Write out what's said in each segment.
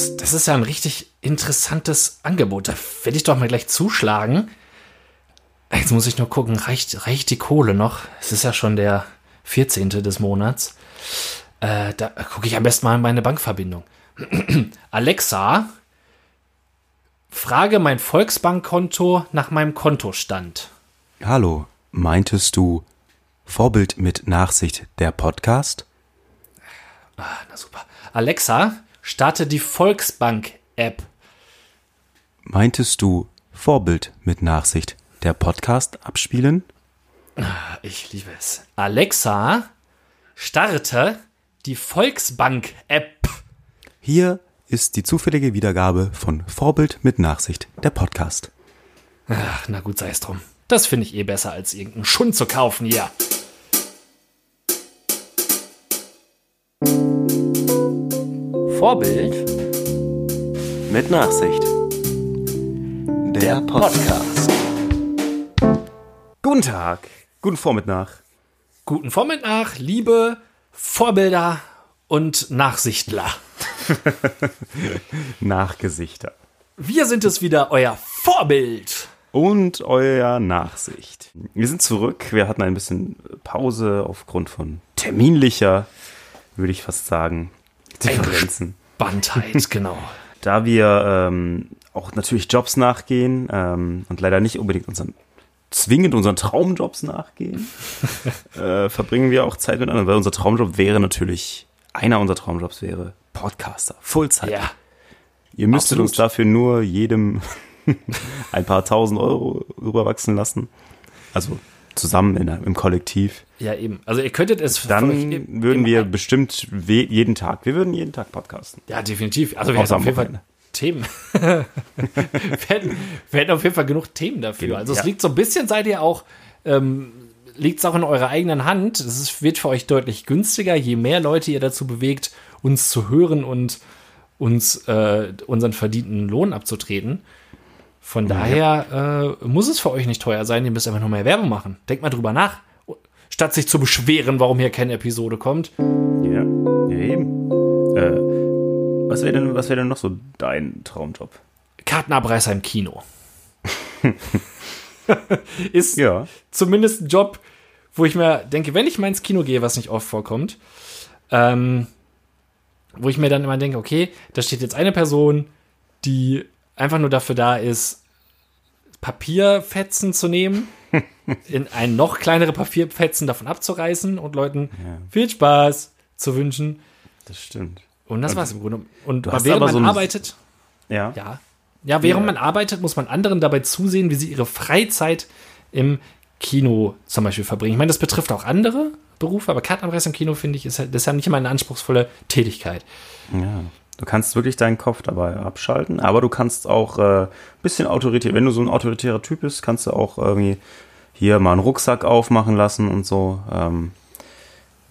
das, das ist ja ein richtig interessantes Angebot. Da werde ich doch mal gleich zuschlagen. Jetzt muss ich nur gucken, reicht, reicht die Kohle noch? Es ist ja schon der 14. des Monats. Äh, da gucke ich am besten mal in meine Bankverbindung. Alexa, frage mein Volksbankkonto nach meinem Kontostand. Hallo, meintest du Vorbild mit Nachsicht der Podcast? Ah, na super. Alexa, starte die Volksbank-App. Meintest du Vorbild mit Nachsicht der Podcast abspielen? Ah, ich liebe es. Alexa, starte die Volksbank-App. Hier ist die zufällige Wiedergabe von Vorbild mit Nachsicht der Podcast. Ach, na gut, sei es drum. Das finde ich eh besser, als irgendeinen Schund zu kaufen hier. Vorbild Mit Nachsicht. Der Podcast. Guten Tag. Guten Vormittag. Guten Vormittag, liebe Vorbilder und Nachsichtler. Nachgesichter. Wir sind es wieder, euer Vorbild. Und euer Nachsicht. Wir sind zurück. Wir hatten ein bisschen Pause aufgrund von terminlicher, würde ich fast sagen, Differenzen. Bandheit, genau. Da wir ähm, auch natürlich Jobs nachgehen ähm, und leider nicht unbedingt unseren zwingend unseren Traumjobs nachgehen, äh, verbringen wir auch Zeit mit anderen, weil unser Traumjob wäre natürlich, einer unserer Traumjobs wäre Podcaster, Fullzeit. Ja. Ihr müsstet absolut. uns dafür nur jedem ein paar tausend Euro rüberwachsen lassen. Also zusammen in, im Kollektiv. Ja, eben. Also ihr könntet es Dann im- würden wir bestimmt we jeden Tag, wir würden jeden Tag podcasten. Ja, definitiv. Also wir Außer hätten auf jeden Fall Themen. wir, hätten, wir hätten auf jeden Fall genug Themen dafür. Genau, Also es ja. liegt so ein bisschen, seid ihr auch, ähm, liegt es auch in eurer eigenen Hand. Es wird für euch deutlich günstiger, je mehr Leute ihr dazu bewegt, uns zu hören und uns äh, unseren verdienten Lohn abzutreten. Von daher äh, muss es für euch nicht teuer sein, ihr müsst einfach nur mehr Werbung machen. Denkt mal drüber nach. Statt sich zu beschweren, warum hier keine Episode kommt. Ja, ja eben. Äh, was wäre denn, was wäre denn noch so dein Traumjob? Kartenabreißer im Kino. ist Ja. zumindest ein Job, wo ich mir denke, wenn ich mal ins Kino gehe, was nicht oft vorkommt, ähm, wo ich mir dann immer denke, okay, da steht jetzt eine Person, die einfach nur dafür da ist, Papierfetzen zu nehmen, in ein noch kleinere Papierfetzen davon abzureißen und Leuten Ja. viel Spaß zu wünschen. Das stimmt. Und das war's im Grunde. Und während aber man so arbeitet, Ja. ja. Ja, während Ja. man arbeitet, muss man anderen dabei zusehen, wie sie ihre Freizeit im Kino zum Beispiel verbringen. Ich meine, das betrifft auch andere Berufe, aber Kartenabreißer im Kino, finde ich, ist halt, das ist ja nicht immer eine anspruchsvolle Tätigkeit. Ja. Du kannst wirklich deinen Kopf dabei abschalten, aber du kannst auch ein äh, bisschen autoritär, wenn du so ein autoritärer Typ bist, kannst du auch irgendwie hier mal einen Rucksack aufmachen lassen und so. Ähm,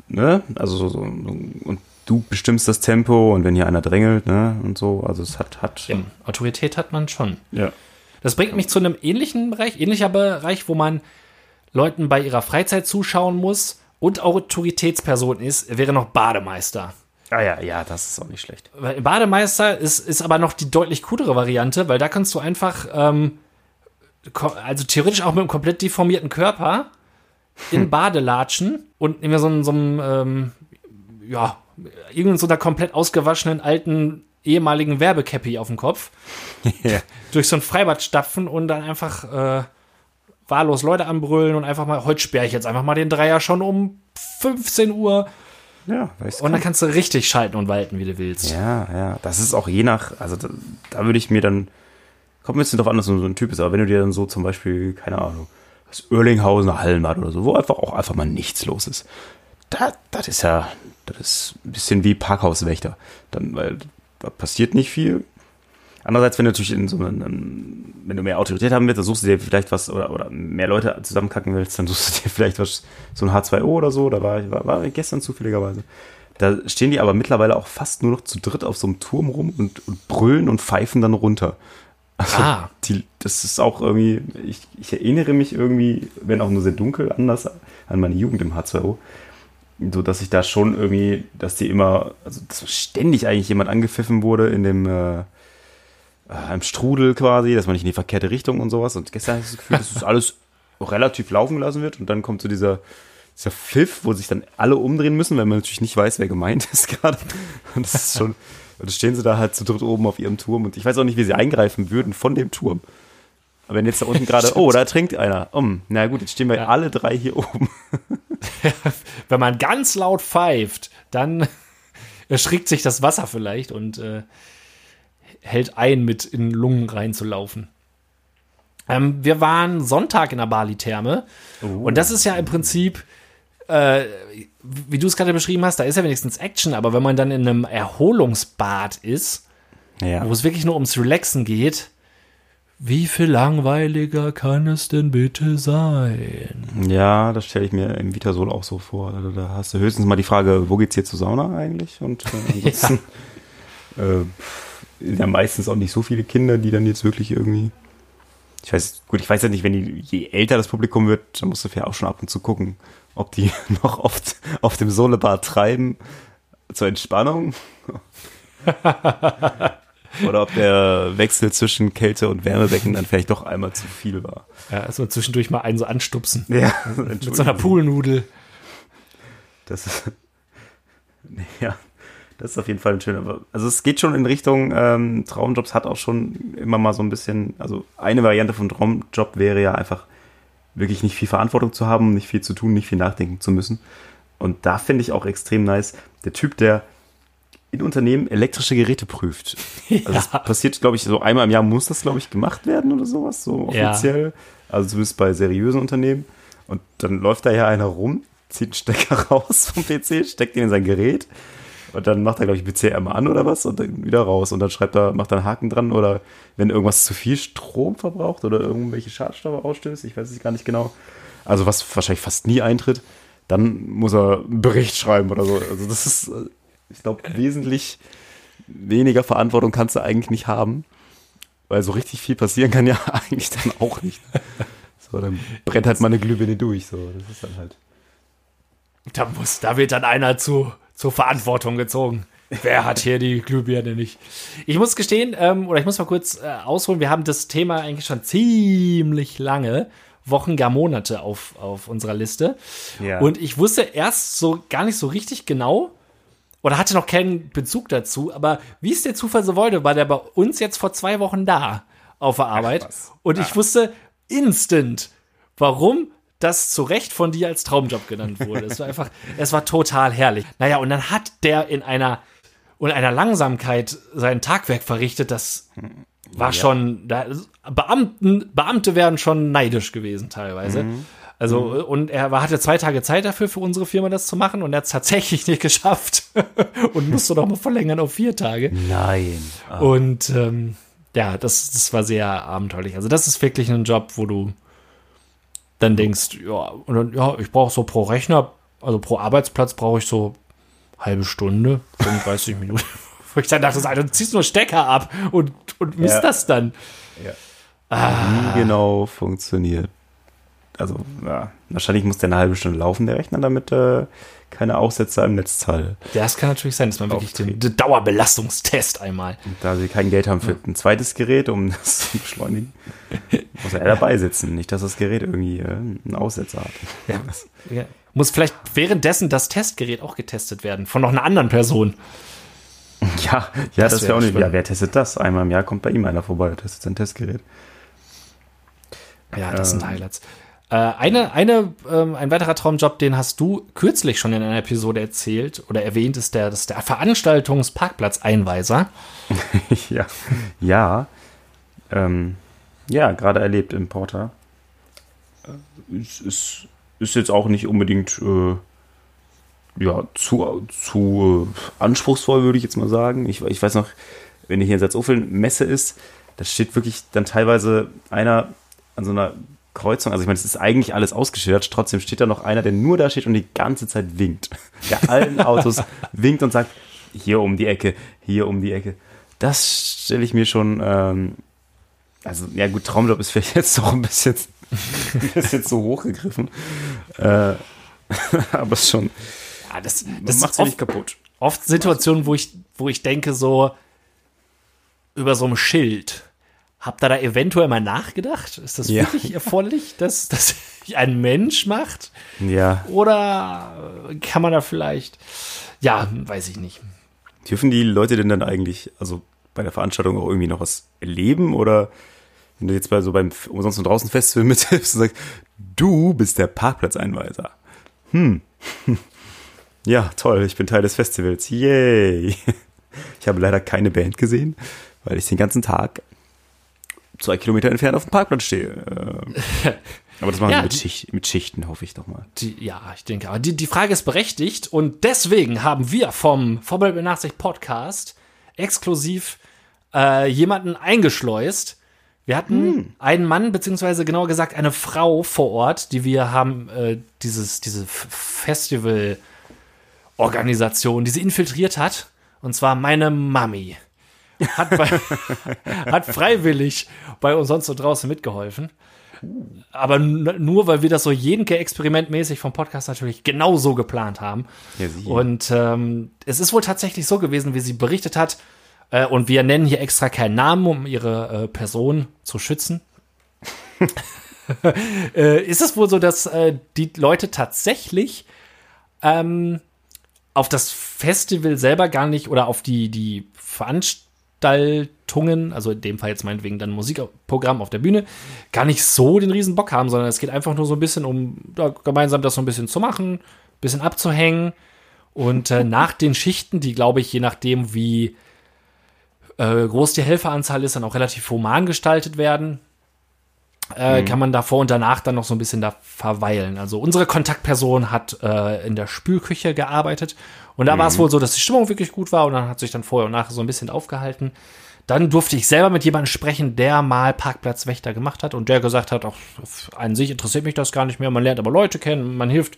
ne? Also so, so, und du bestimmst das Tempo und wenn hier einer drängelt, ne? Und so. Also es hat, hat Ja, Autorität hat man schon. ja. Das bringt mich zu einem ähnlichen Bereich, ähnlicher Bereich, wo man Leuten bei ihrer Freizeit zuschauen muss und Autoritätsperson ist, wäre noch Bademeister. Ah ja, ja, das ist auch nicht schlecht. Bademeister ist, ist aber noch die deutlich coolere Variante, weil da kannst du einfach, ähm, also theoretisch auch mit einem komplett deformierten Körper in Bade latschen und immer so einem, so einem ähm, ja, irgend so einer komplett ausgewaschenen alten ehemaligen Werbecappy auf dem Kopf Ja. durch so ein Freibad stapfen und dann einfach äh, wahllos Leute anbrüllen und einfach mal, heute sperre ich jetzt einfach mal den Dreier schon um 15 Uhr Ja, weiß und dann kannst du richtig schalten und walten, wie du willst. Ja, ja, das ist auch je nach, also da, da würde ich mir dann, kommt ein bisschen drauf an, dass du so ein Typ ist, aber wenn du dir dann so zum Beispiel, keine Ahnung, das Oerlinghausener Hallenbad oder so, wo einfach auch einfach mal nichts los ist, da, das ist ja, das ist ein bisschen wie Parkhauswächter, dann, weil da passiert nicht viel. Andererseits, wenn du natürlich in so einem, wenn du mehr Autorität haben willst, dann suchst du dir vielleicht was oder, oder mehr Leute zusammenkacken willst, dann suchst du dir vielleicht was, so ein H2O oder so, da war ich, war, war ich gestern zufälligerweise. Da stehen die aber mittlerweile auch fast nur noch zu dritt auf so einem Turm rum und, und brüllen und pfeifen dann runter. Also Ah. die, das ist auch irgendwie, ich, ich erinnere mich irgendwie, wenn auch nur sehr dunkel, anders an meine Jugend im H2O. so dass ich da schon irgendwie, dass die immer, also dass ständig eigentlich jemand angepfiffen wurde in dem äh, im Strudel quasi, dass man nicht in die verkehrte Richtung und sowas. Und gestern hatte ich das Gefühl, dass das alles relativ laufen gelassen wird und dann kommt so dieser, dieser Pfiff, wo sich dann alle umdrehen müssen, weil man natürlich nicht weiß, wer gemeint ist gerade. Und das ist schon, und dann stehen sie da halt zu dritt oben auf ihrem Turm und ich weiß auch nicht, wie sie eingreifen würden von dem Turm. Aber wenn jetzt da unten gerade, oh, da trinkt einer. Um, na gut, jetzt stehen wir ja. alle drei hier oben. wenn man ganz laut pfeift, dann erschrickt sich das Wasser vielleicht und äh, hält ein, mit in Lungen reinzulaufen. Ähm, wir waren Sonntag in der Bali-Therme. Oh. Und das ist ja im Prinzip, äh, wie du es gerade beschrieben hast, da ist ja wenigstens Action, aber wenn man dann in einem Erholungsbad ist, ja. wo es wirklich nur ums Relaxen geht, wie viel langweiliger kann es denn bitte sein? Ja, das stelle ich mir im Vitasol auch so vor. Also da hast du höchstens mal die Frage, wo geht's hier zur Sauna eigentlich? Und äh, ansonsten ja. Äh, ja meistens auch nicht so viele Kinder, die dann jetzt wirklich irgendwie. Ich weiß, gut, ich weiß ja nicht, wenn die, je älter das Publikum wird, dann musst du ja auch schon ab und zu gucken, ob die noch oft auf dem Sohlebad treiben zur Entspannung. Oder ob der Wechsel zwischen Kälte und Wärmebecken dann vielleicht doch einmal zu viel war. Ja, also zwischendurch mal einen so anstupsen. Ja, mit so einer Poolnudel. Das ist, ja, das ist auf jeden Fall ein schöner. Also es geht schon in Richtung ähm, Traumjobs hat auch schon immer mal so ein bisschen, also eine Variante von Traumjob wäre ja einfach wirklich nicht viel Verantwortung zu haben, nicht viel zu tun, nicht viel nachdenken zu müssen. Und da finde ich auch extrem nice, der Typ, der in Unternehmen elektrische Geräte prüft. Also ja. das passiert, glaube ich, so einmal im Jahr muss das, glaube ich, gemacht werden oder sowas, so offiziell. Ja. Also zumindest bei seriösen Unternehmen. Und dann läuft da ja einer rum, zieht einen Stecker raus vom PC, steckt ihn in sein Gerät und dann macht er, glaube ich, PC einmal an oder was und dann wieder raus. Und dann schreibt er, macht einen Haken dran oder wenn irgendwas zu viel Strom verbraucht oder irgendwelche Schadstoffe ausstößt, ich weiß es gar nicht genau. Also was wahrscheinlich fast nie eintritt, dann muss er einen Bericht schreiben oder so. Also das ist, äh, ich glaube, wesentlich weniger Verantwortung kannst du eigentlich nicht haben. Weil so richtig viel passieren kann ja eigentlich dann auch nicht. So, dann brennt halt mal eine Glühbirne durch. So, das ist dann halt. Da muss, da wird dann einer zu zur Verantwortung gezogen. Wer hat hier die Glühbirne nicht? Ich muss gestehen, ähm, oder ich muss mal kurz äh, ausholen, wir haben das Thema eigentlich schon ziemlich lange, Wochen, gar Monate auf, auf unserer Liste. Ja. Und ich wusste erst so gar nicht so richtig genau, oder hatte noch keinen Bezug dazu, aber wie es der Zufall so wollte, war der bei uns jetzt vor zwei Wochen da auf der Arbeit. Ach, und ich wusste instant, warum das zu Recht von dir als Traumjob genannt wurde. Es war einfach, es war total herrlich. Naja, und dann hat der in einer, in einer Langsamkeit sein Tagwerk verrichtet, das war ja. schon, da, Beamten, Beamte wären schon neidisch gewesen teilweise. Mhm. Also, mhm. und er hatte zwei Tage Zeit dafür, für unsere Firma das zu machen und er hat es tatsächlich nicht geschafft und musste noch mal verlängern auf vier Tage. Nein. Ah. Und ähm, ja, das, das war sehr abenteuerlich. Also, das ist wirklich ein Job, wo du dann denkst, ja, und dann, ja, ich brauche so pro Rechner, also pro Arbeitsplatz brauche ich so halbe Stunde, 35 Minuten. Wo ich dann dachte, Alter, du ziehst nur Stecker ab und, und misst ja. das dann. Ja. Ah. Nie genau funktioniert. Also, ja, wahrscheinlich muss der eine halbe Stunde laufen, der Rechner, damit äh, keine Aussetzer im Netzteil. Das kann natürlich sein, dass man wirklich den, den, Dauerbelastungstest einmal. Und da sie kein Geld haben für ein zweites Gerät, um das zu beschleunigen, muss er dabei sitzen. Nicht, dass das Gerät irgendwie äh, einen Aussetzer hat. Ja, ja. Muss vielleicht währenddessen das Testgerät auch getestet werden, von noch einer anderen Person. Ja, ja, das, das wäre auch nicht. Ja, wer testet das? Einmal im Jahr kommt bei ihm einer vorbei, testet sein Testgerät. Ja, das ähm, sind Highlights. Äh, eine, eine, ähm, ein weiterer Traumjob, den hast du kürzlich schon in einer Episode erzählt oder erwähnt, ist der, das ist der Veranstaltungsparkplatzeinweiser. ja, ja, ähm, ja, gerade erlebt im Porter. Es ist, ist jetzt auch nicht unbedingt äh, ja, zu, zu äh, anspruchsvoll, würde ich jetzt mal sagen. Ich, ich weiß noch, wenn hier in Salzuffeln Messe ist, da steht wirklich dann teilweise einer an so einer Kreuzung, also ich meine, es ist eigentlich alles ausgeschildert, trotzdem steht da noch einer, der nur da steht und die ganze Zeit winkt. Der allen Autos winkt und sagt, hier um die Ecke, hier um die Ecke. Das stelle ich mir schon, ähm, also ja gut, Traumjob ist vielleicht jetzt doch ein bisschen, ein bisschen zu hoch gegriffen. Äh, aber es ist schon, Ja, das, das macht sie nicht kaputt. oft Situationen, wo ich, wo ich denke, so über so einem Schild. Habt ihr da eventuell mal nachgedacht? Ist das Ja. wirklich erforderlich, dass das ein Mensch macht? Ja. Oder kann man da vielleicht. Ja, weiß ich nicht. Dürfen die Leute denn dann eigentlich, also bei der Veranstaltung auch irgendwie noch was erleben? Oder wenn du jetzt bei so beim umsonst und draußen Festival mithilfst und sagst, du bist der Parkplatzeinweiser. Hm. Ja, toll, ich bin Teil des Festivals. Yay. Ich habe leider keine Band gesehen, weil ich den ganzen Tag zwei Kilometer entfernt auf dem Parkplatz stehe. Ähm, Aber das machen Ja, sie mit, Schicht, mit Schichten, hoffe ich doch mal. Die, ja, ich denke, aber die, die Frage ist berechtigt und deswegen haben wir vom Vorbild mit Nachsicht Podcast exklusiv äh, jemanden eingeschleust. Wir hatten einen Mann, beziehungsweise genauer gesagt eine Frau vor Ort, die wir haben, äh, dieses, diese Festival-Organisation, die sie infiltriert hat. Und zwar meine Mami. Hat, bei, hat freiwillig bei uns sonst so draußen mitgeholfen. Aber nur, weil wir das so Jenke-experimentmäßig vom Podcast natürlich genau so geplant haben. Ja. Und ähm, es ist wohl tatsächlich so gewesen, wie sie berichtet hat. Äh, und wir nennen hier extra keinen Namen, um ihre äh, Person zu schützen. äh, ist es wohl so, dass äh, die Leute tatsächlich ähm, auf das Festival selber gar nicht oder auf die, die Veranstaltungen, also in dem Fall jetzt meinetwegen dann Musikprogramm auf der Bühne, gar nicht so den riesen Bock haben, sondern es geht einfach nur so ein bisschen um ja, gemeinsam das so ein bisschen zu machen, ein bisschen abzuhängen. Und äh, nach den Schichten, die glaube ich, je nachdem, wie äh, groß die Helferanzahl ist, dann auch relativ human gestaltet werden, äh, kann man davor und danach dann noch so ein bisschen da verweilen. Also unsere Kontaktperson hat äh, in der Spülküche gearbeitet und da war es wohl so, dass die Stimmung wirklich gut war und dann hat sich dann vorher und nachher so ein bisschen aufgehalten. Dann durfte ich selber mit jemandem sprechen, der mal Parkplatzwächter gemacht hat und der gesagt hat, auch an sich interessiert mich das gar nicht mehr. Man lernt aber Leute kennen, man hilft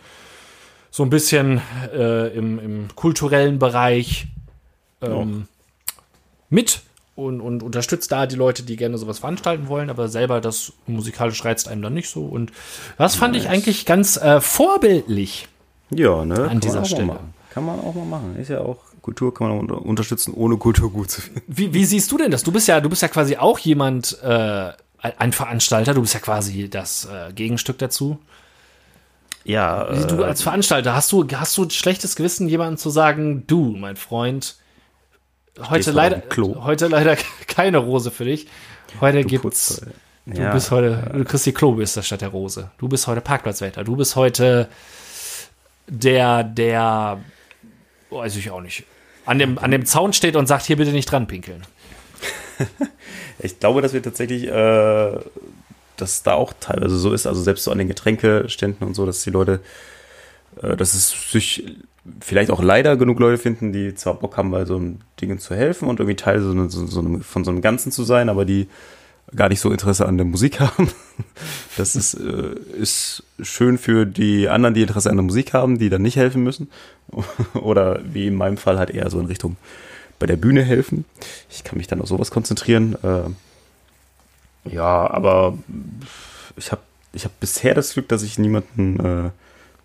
so ein bisschen äh, im, im kulturellen Bereich ähm, mit und, und unterstützt da die Leute, die gerne sowas veranstalten wollen, aber selber das musikalisch reizt einem dann nicht so. Und das fand ich eigentlich ganz äh, vorbildlich. Ja, ne? Kann dieser Stelle. Kann man auch mal machen. Ist ja auch, Kultur kann man auch unter unterstützen, ohne Kultur gut zu finden. Wie, wie siehst du denn das? Du bist ja, du bist ja quasi auch jemand, äh, ein Veranstalter, du bist ja quasi das äh, Gegenstück dazu. Ja, Wie Du als Veranstalter, hast du, hast du ein schlechtes Gewissen, jemandem zu sagen, du, mein Freund, heute leider, heute leider keine Rose für dich. Heute du gibt's, putzt, äh, du ja, bist heute, du kriegst die Klobürste statt der Rose. Du bist heute Parkplatzwächter. Du bist heute der, der, weiß ich auch nicht, an dem, an dem Zaun steht und sagt, hier bitte nicht dran pinkeln. Ich glaube, dass wir tatsächlich, äh, dass da auch teilweise so ist, also selbst so an den Getränkeständen und so, dass die Leute, äh, dass es sich vielleicht auch leider genug Leute finden, die zwar Bock haben, bei so einem Dingen zu helfen und irgendwie Teil so, so, so einem, von so einem Ganzen zu sein, aber die gar nicht so Interesse an der Musik haben. Das ist, äh, ist schön für die anderen, die Interesse an der Musik haben, die dann nicht helfen müssen. Oder wie in meinem Fall halt eher so in Richtung bei der Bühne helfen. Ich kann mich dann auf sowas konzentrieren. Äh, ja, aber ich habe ich hab bisher das Glück, dass ich niemanden äh,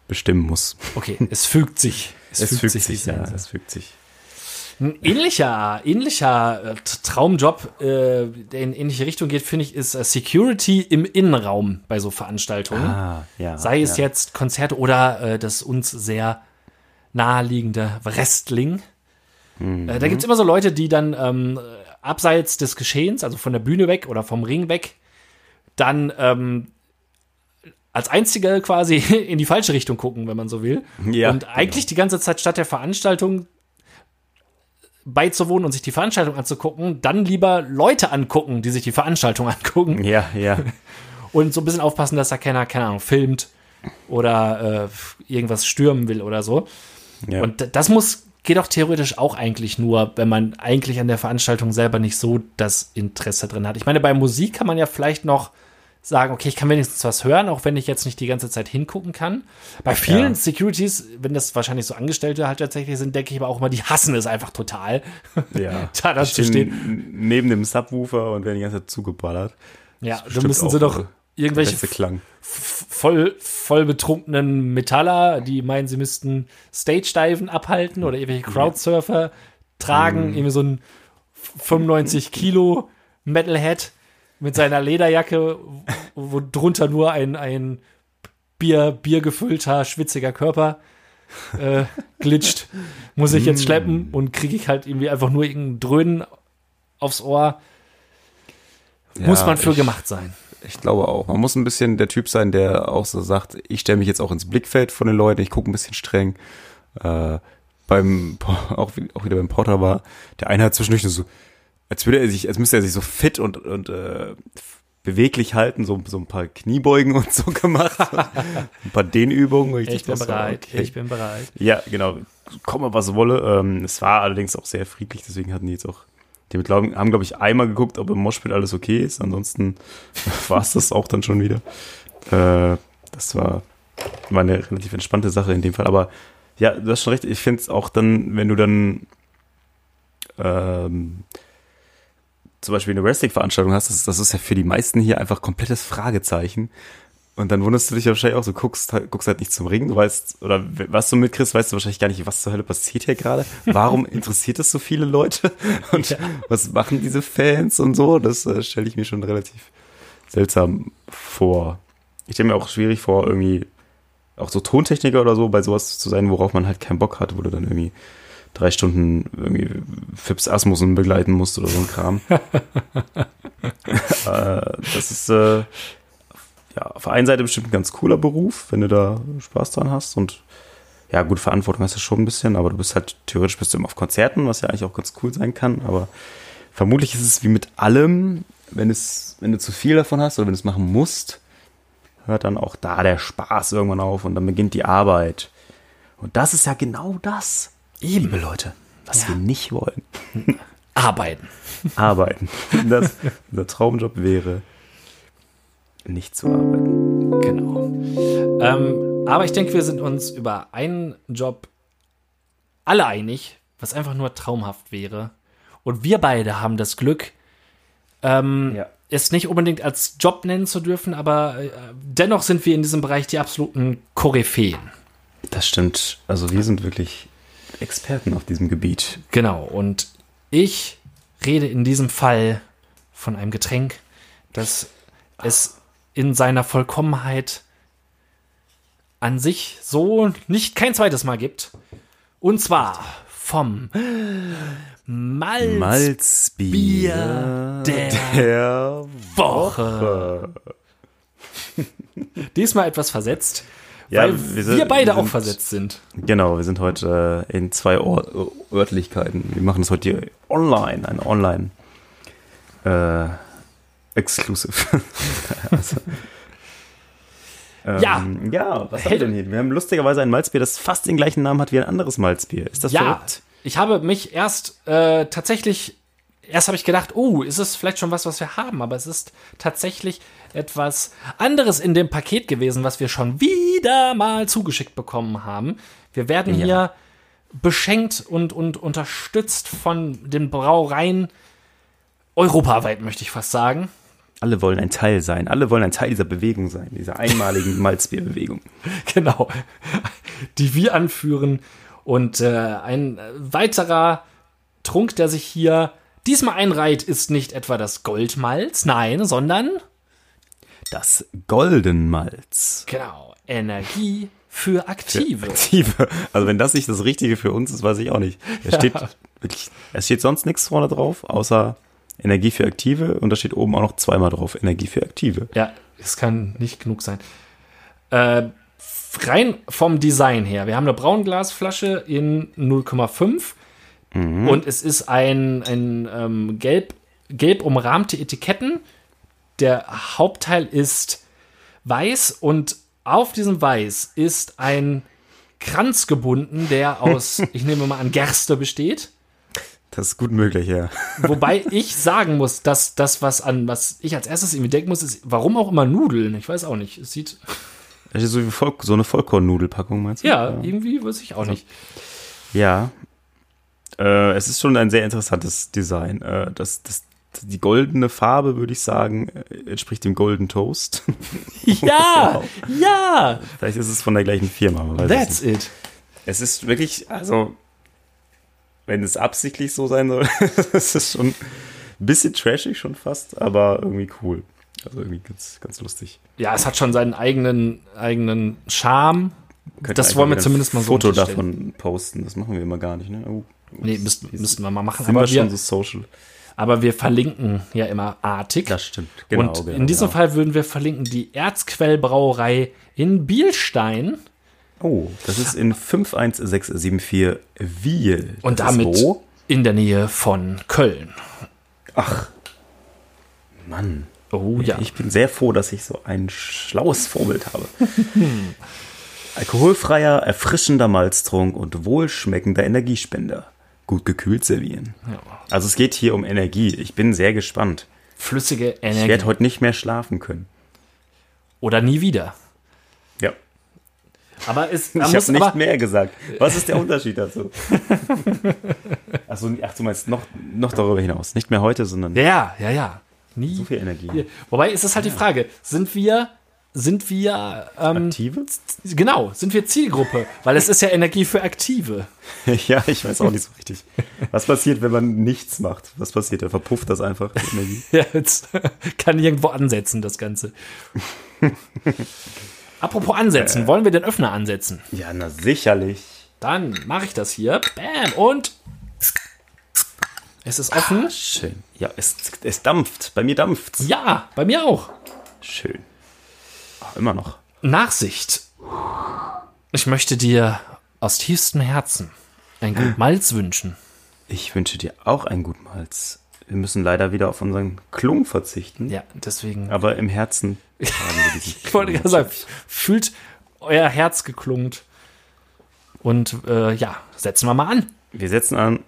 bestimmen muss. Okay, es fügt sich. Es, fügt, sich, wie ja, es fügt sich. Ein ähnlicher, ähnlicher äh, Traumjob, äh, der in ähnliche Richtung geht, finde ich, ist äh, Security im Innenraum bei so Veranstaltungen. Ah, ja. Sei es ja. jetzt Konzerte oder äh, das uns sehr naheliegende Wrestling. Mhm. Äh, da gibt es immer so Leute, die dann ähm, abseits des Geschehens, also von der Bühne weg oder vom Ring weg, dann ähm, als einzige quasi in die falsche Richtung gucken, wenn man so will. Ja, und eigentlich die ganze Zeit statt der Veranstaltung beizuwohnen und sich die Veranstaltung anzugucken, dann lieber Leute angucken, die sich die Veranstaltung angucken Ja, ja. und so ein bisschen aufpassen, dass da keiner, keine Ahnung, filmt oder äh, irgendwas stürmen will oder so. ja. Und das muss, geht auch theoretisch auch eigentlich nur, wenn man eigentlich an der Veranstaltung selber nicht so das Interesse drin hat. Ich meine, bei Musik kann man ja vielleicht noch sagen, okay, ich kann wenigstens was hören, auch wenn ich jetzt nicht die ganze Zeit hingucken kann. Bei vielen Ja. Securities, wenn das wahrscheinlich so Angestellte halt tatsächlich sind, denke ich aber auch immer, die hassen es einfach total. ja. da Die zu stehen. Neben dem Subwoofer und werden die ganze Zeit zugeballert. Ja, bestimmt müssen sie doch irgendwelche voll, voll betrunkenen Metaller, die meinen, sie müssten Stage-Diven abhalten oder irgendwelche Crowdsurfer tragen, irgendwie so ein 95 Kilo Metalhead mit seiner Lederjacke, wo drunter nur ein, ein Bier, biergefüllter, schwitziger Körper äh, glitscht. Muss ich jetzt schleppen und kriege ich halt irgendwie einfach nur irgendeinen Dröhnen aufs Ohr. Muss Ja, man für ich- gemacht sein. Ich glaube auch. Man muss ein bisschen der Typ sein, der auch so sagt, ich stelle mich jetzt auch ins Blickfeld von den Leuten, ich gucke ein bisschen streng. Äh, beim, auch, auch wieder beim Porter war, der eine hat zwischendurch so, als würde er sich, als müsste er sich so fit und, und äh, beweglich halten, so, so ein paar Kniebeugen und so gemacht. ein paar Dehnübungen. wo Ich bin bereit, okay. ich bin bereit. Ja, genau. Komme, was wolle. Ähm, es war allerdings auch sehr friedlich, deswegen hatten die jetzt auch. Die glauben, haben, glaube ich, einmal geguckt, ob im Moshpit alles okay ist. Ansonsten war es das auch dann schon wieder. Äh, das war, war eine relativ entspannte Sache in dem Fall. Aber ja, du hast schon recht. Ich finde es auch dann, wenn du dann ähm, zum Beispiel eine Wrestling-Veranstaltung hast, das, das ist ja für die meisten hier einfach komplettes Fragezeichen. Und dann wunderst du dich wahrscheinlich auch, so guckst, halt- guckst halt nicht zum Ring, du weißt, oder was du mitkriegst, weißt du wahrscheinlich gar nicht, was zur Hölle passiert hier gerade. Warum interessiert das so viele Leute? Und Ja. was machen diese Fans und so? Das äh, stelle ich mir schon relativ seltsam vor. Ich stelle mir auch schwierig vor, irgendwie auch so Tontechniker oder so, bei sowas zu sein, worauf man halt keinen Bock hat, wo du dann irgendwie drei Stunden irgendwie Fips Asmussen begleiten musst oder so ein Kram. äh, das ist äh, ja auf der einen Seite bestimmt ein ganz cooler Beruf, wenn du da Spaß dran hast und ja, gut, Verantwortung hast du schon ein bisschen, aber du bist halt, theoretisch bist du immer auf Konzerten, was ja eigentlich auch ganz cool sein kann, aber vermutlich ist es wie mit allem, wenn es, wenn du zu viel davon hast oder wenn du es machen musst, hört dann auch da der Spaß irgendwann auf und dann beginnt die Arbeit. Und das ist ja genau das, liebe Leute, was Ja. wir nicht wollen. Arbeiten. Arbeiten. Das, unser Traumjob wäre, nicht zu arbeiten. Genau. Ähm, aber ich denke, wir sind uns über einen Job alle einig, was einfach nur traumhaft wäre. Und wir beide haben das Glück, ähm, Ja. es nicht unbedingt als Job nennen zu dürfen, aber äh, dennoch sind wir in diesem Bereich die absoluten Koryphäen. Das stimmt. Also wir sind wirklich Experten auf diesem Gebiet. Genau. Und ich rede in diesem Fall von einem Getränk, das es in seiner Vollkommenheit an sich so nicht kein zweites Mal gibt. Und zwar vom Malz, Malzbier der der Woche. Diesmal etwas versetzt, Ja, weil wir wir, sind- beide wir auch sind- versetzt sind. Genau, wir sind heute äh, in zwei Or Örtlichkeiten. Wir machen das heute hier online, ein online äh, Exclusive. also, ähm, Ja. Ja, was haben wir denn hier? Wir haben lustigerweise ein Malzbier, das fast den gleichen Namen hat wie ein anderes Malzbier. Ist das Ja, verrückt? ich habe mich erst äh, tatsächlich, erst habe ich gedacht, oh, ist es vielleicht schon was, was wir haben, aber es ist tatsächlich etwas anderes in dem Paket gewesen, was wir schon wieder mal zugeschickt bekommen haben. Wir werden Ja. hier beschenkt und, und unterstützt von den Brauereien europaweit, möchte ich fast sagen. Alle wollen ein Teil sein. Alle wollen ein Teil dieser Bewegung sein, dieser einmaligen Malzbierbewegung. Genau. Die wir anführen. Und äh, ein weiterer Trunk, der sich hier diesmal einreiht, ist nicht etwa das Goldmalz, nein, sondern Das Goldenmalz. genau, Energie für Aktive. Aktive. Also wenn das nicht das Richtige für uns ist, weiß ich auch nicht. Es steht wirklich, es steht sonst nichts vorne drauf, außer Energie für Aktive und da steht oben auch noch zweimal drauf, Energie für Aktive. Ja, es kann nicht genug sein. Äh, rein vom Design her. Wir haben eine Braunglasflasche in 0,5 und es ist ein, ein ähm, gelb, gelb umrahmte Etiketten. Der Hauptteil ist weiß und auf diesem Weiß ist ein Kranz gebunden, der aus, ich nehme mal an, Gerste besteht. Das ist gut möglich, ja. Wobei ich sagen muss, dass das, was an was ich als erstes irgendwie denken muss, ist, warum auch immer Nudeln. Ich weiß auch nicht. Es sieht, so, wie Voll, so eine Vollkornnudelpackung, meinst du? ja, irgendwie weiß ich auch nicht. Ja. Äh, es ist schon ein sehr interessantes Design. Äh, das, das, die goldene Farbe, würde ich sagen, äh, entspricht dem Golden Toast. Ja, ja, Vielleicht ist es von der gleichen Firma. es that's nicht. it. Es ist wirklich, also, wenn es absichtlich so sein soll, es ist schon ein bisschen trashig schon fast, aber irgendwie cool. Also irgendwie ganz, ganz lustig. Ja, es hat schon seinen eigenen, eigenen Charme. Könnt Das wollen wir zumindest mal so Foto davon posten. Das machen wir immer gar nicht, ne? Oh, Nee, müssten, müssten wir mal machen. sind wir Aber schon wir, so social. Aber wir verlinken ja immer artig. Das stimmt. und in diesem Fall würden wir verlinken die Erzquellbrauerei in Bielstein. Oh, das ist in 51674 Wiel. Und Das damit in der Nähe von Köln. Ach, Mann. Oh ja. Ich bin sehr froh, dass ich so ein schlaues Vorbild habe. Alkoholfreier, erfrischender Malztrunk und wohlschmeckender Energiespender. Gut gekühlt servieren. Also es geht hier um Energie. Ich bin sehr gespannt. Flüssige Ich Energie. werde heute nicht mehr schlafen können. Oder nie wieder. Ja. Aber es Ich habe nicht mehr gesagt. Was ist der Unterschied dazu? Achso, ach, du meinst noch, noch darüber hinaus. Nicht mehr heute, sondern Ja, ja, ja. Nie. so viel Energie. Wobei ist es halt die Frage, sind wir, sind wir, ähm, Aktive? genau, sind wir Zielgruppe? Weil es ist ja Energie für Aktive. Ja, ich weiß auch nicht so richtig. Was passiert, wenn man nichts macht? Was passiert? Da verpufft das einfach. Ja, jetzt kann irgendwo ansetzen, das Ganze. Apropos ansetzen, wollen wir den Öffner ansetzen? Ja, na sicherlich. Dann mache ich das hier. Bam. Und es ist offen. Schön. Ja, es, es dampft. Bei mir dampft's. Ja, bei mir auch. Schön. Immer noch. Nachsicht. Ich möchte dir aus tiefstem Herzen ein Gut Malz wünschen. Ich wünsche dir auch ein guten Malz. Wir müssen leider wieder auf unseren Klung verzichten. Ja, deswegen. Aber im Herzen Ich wollte gerade sagen, fühlt euer Herz geklungt. Und äh, ja, setzen wir mal an. Wir setzen an.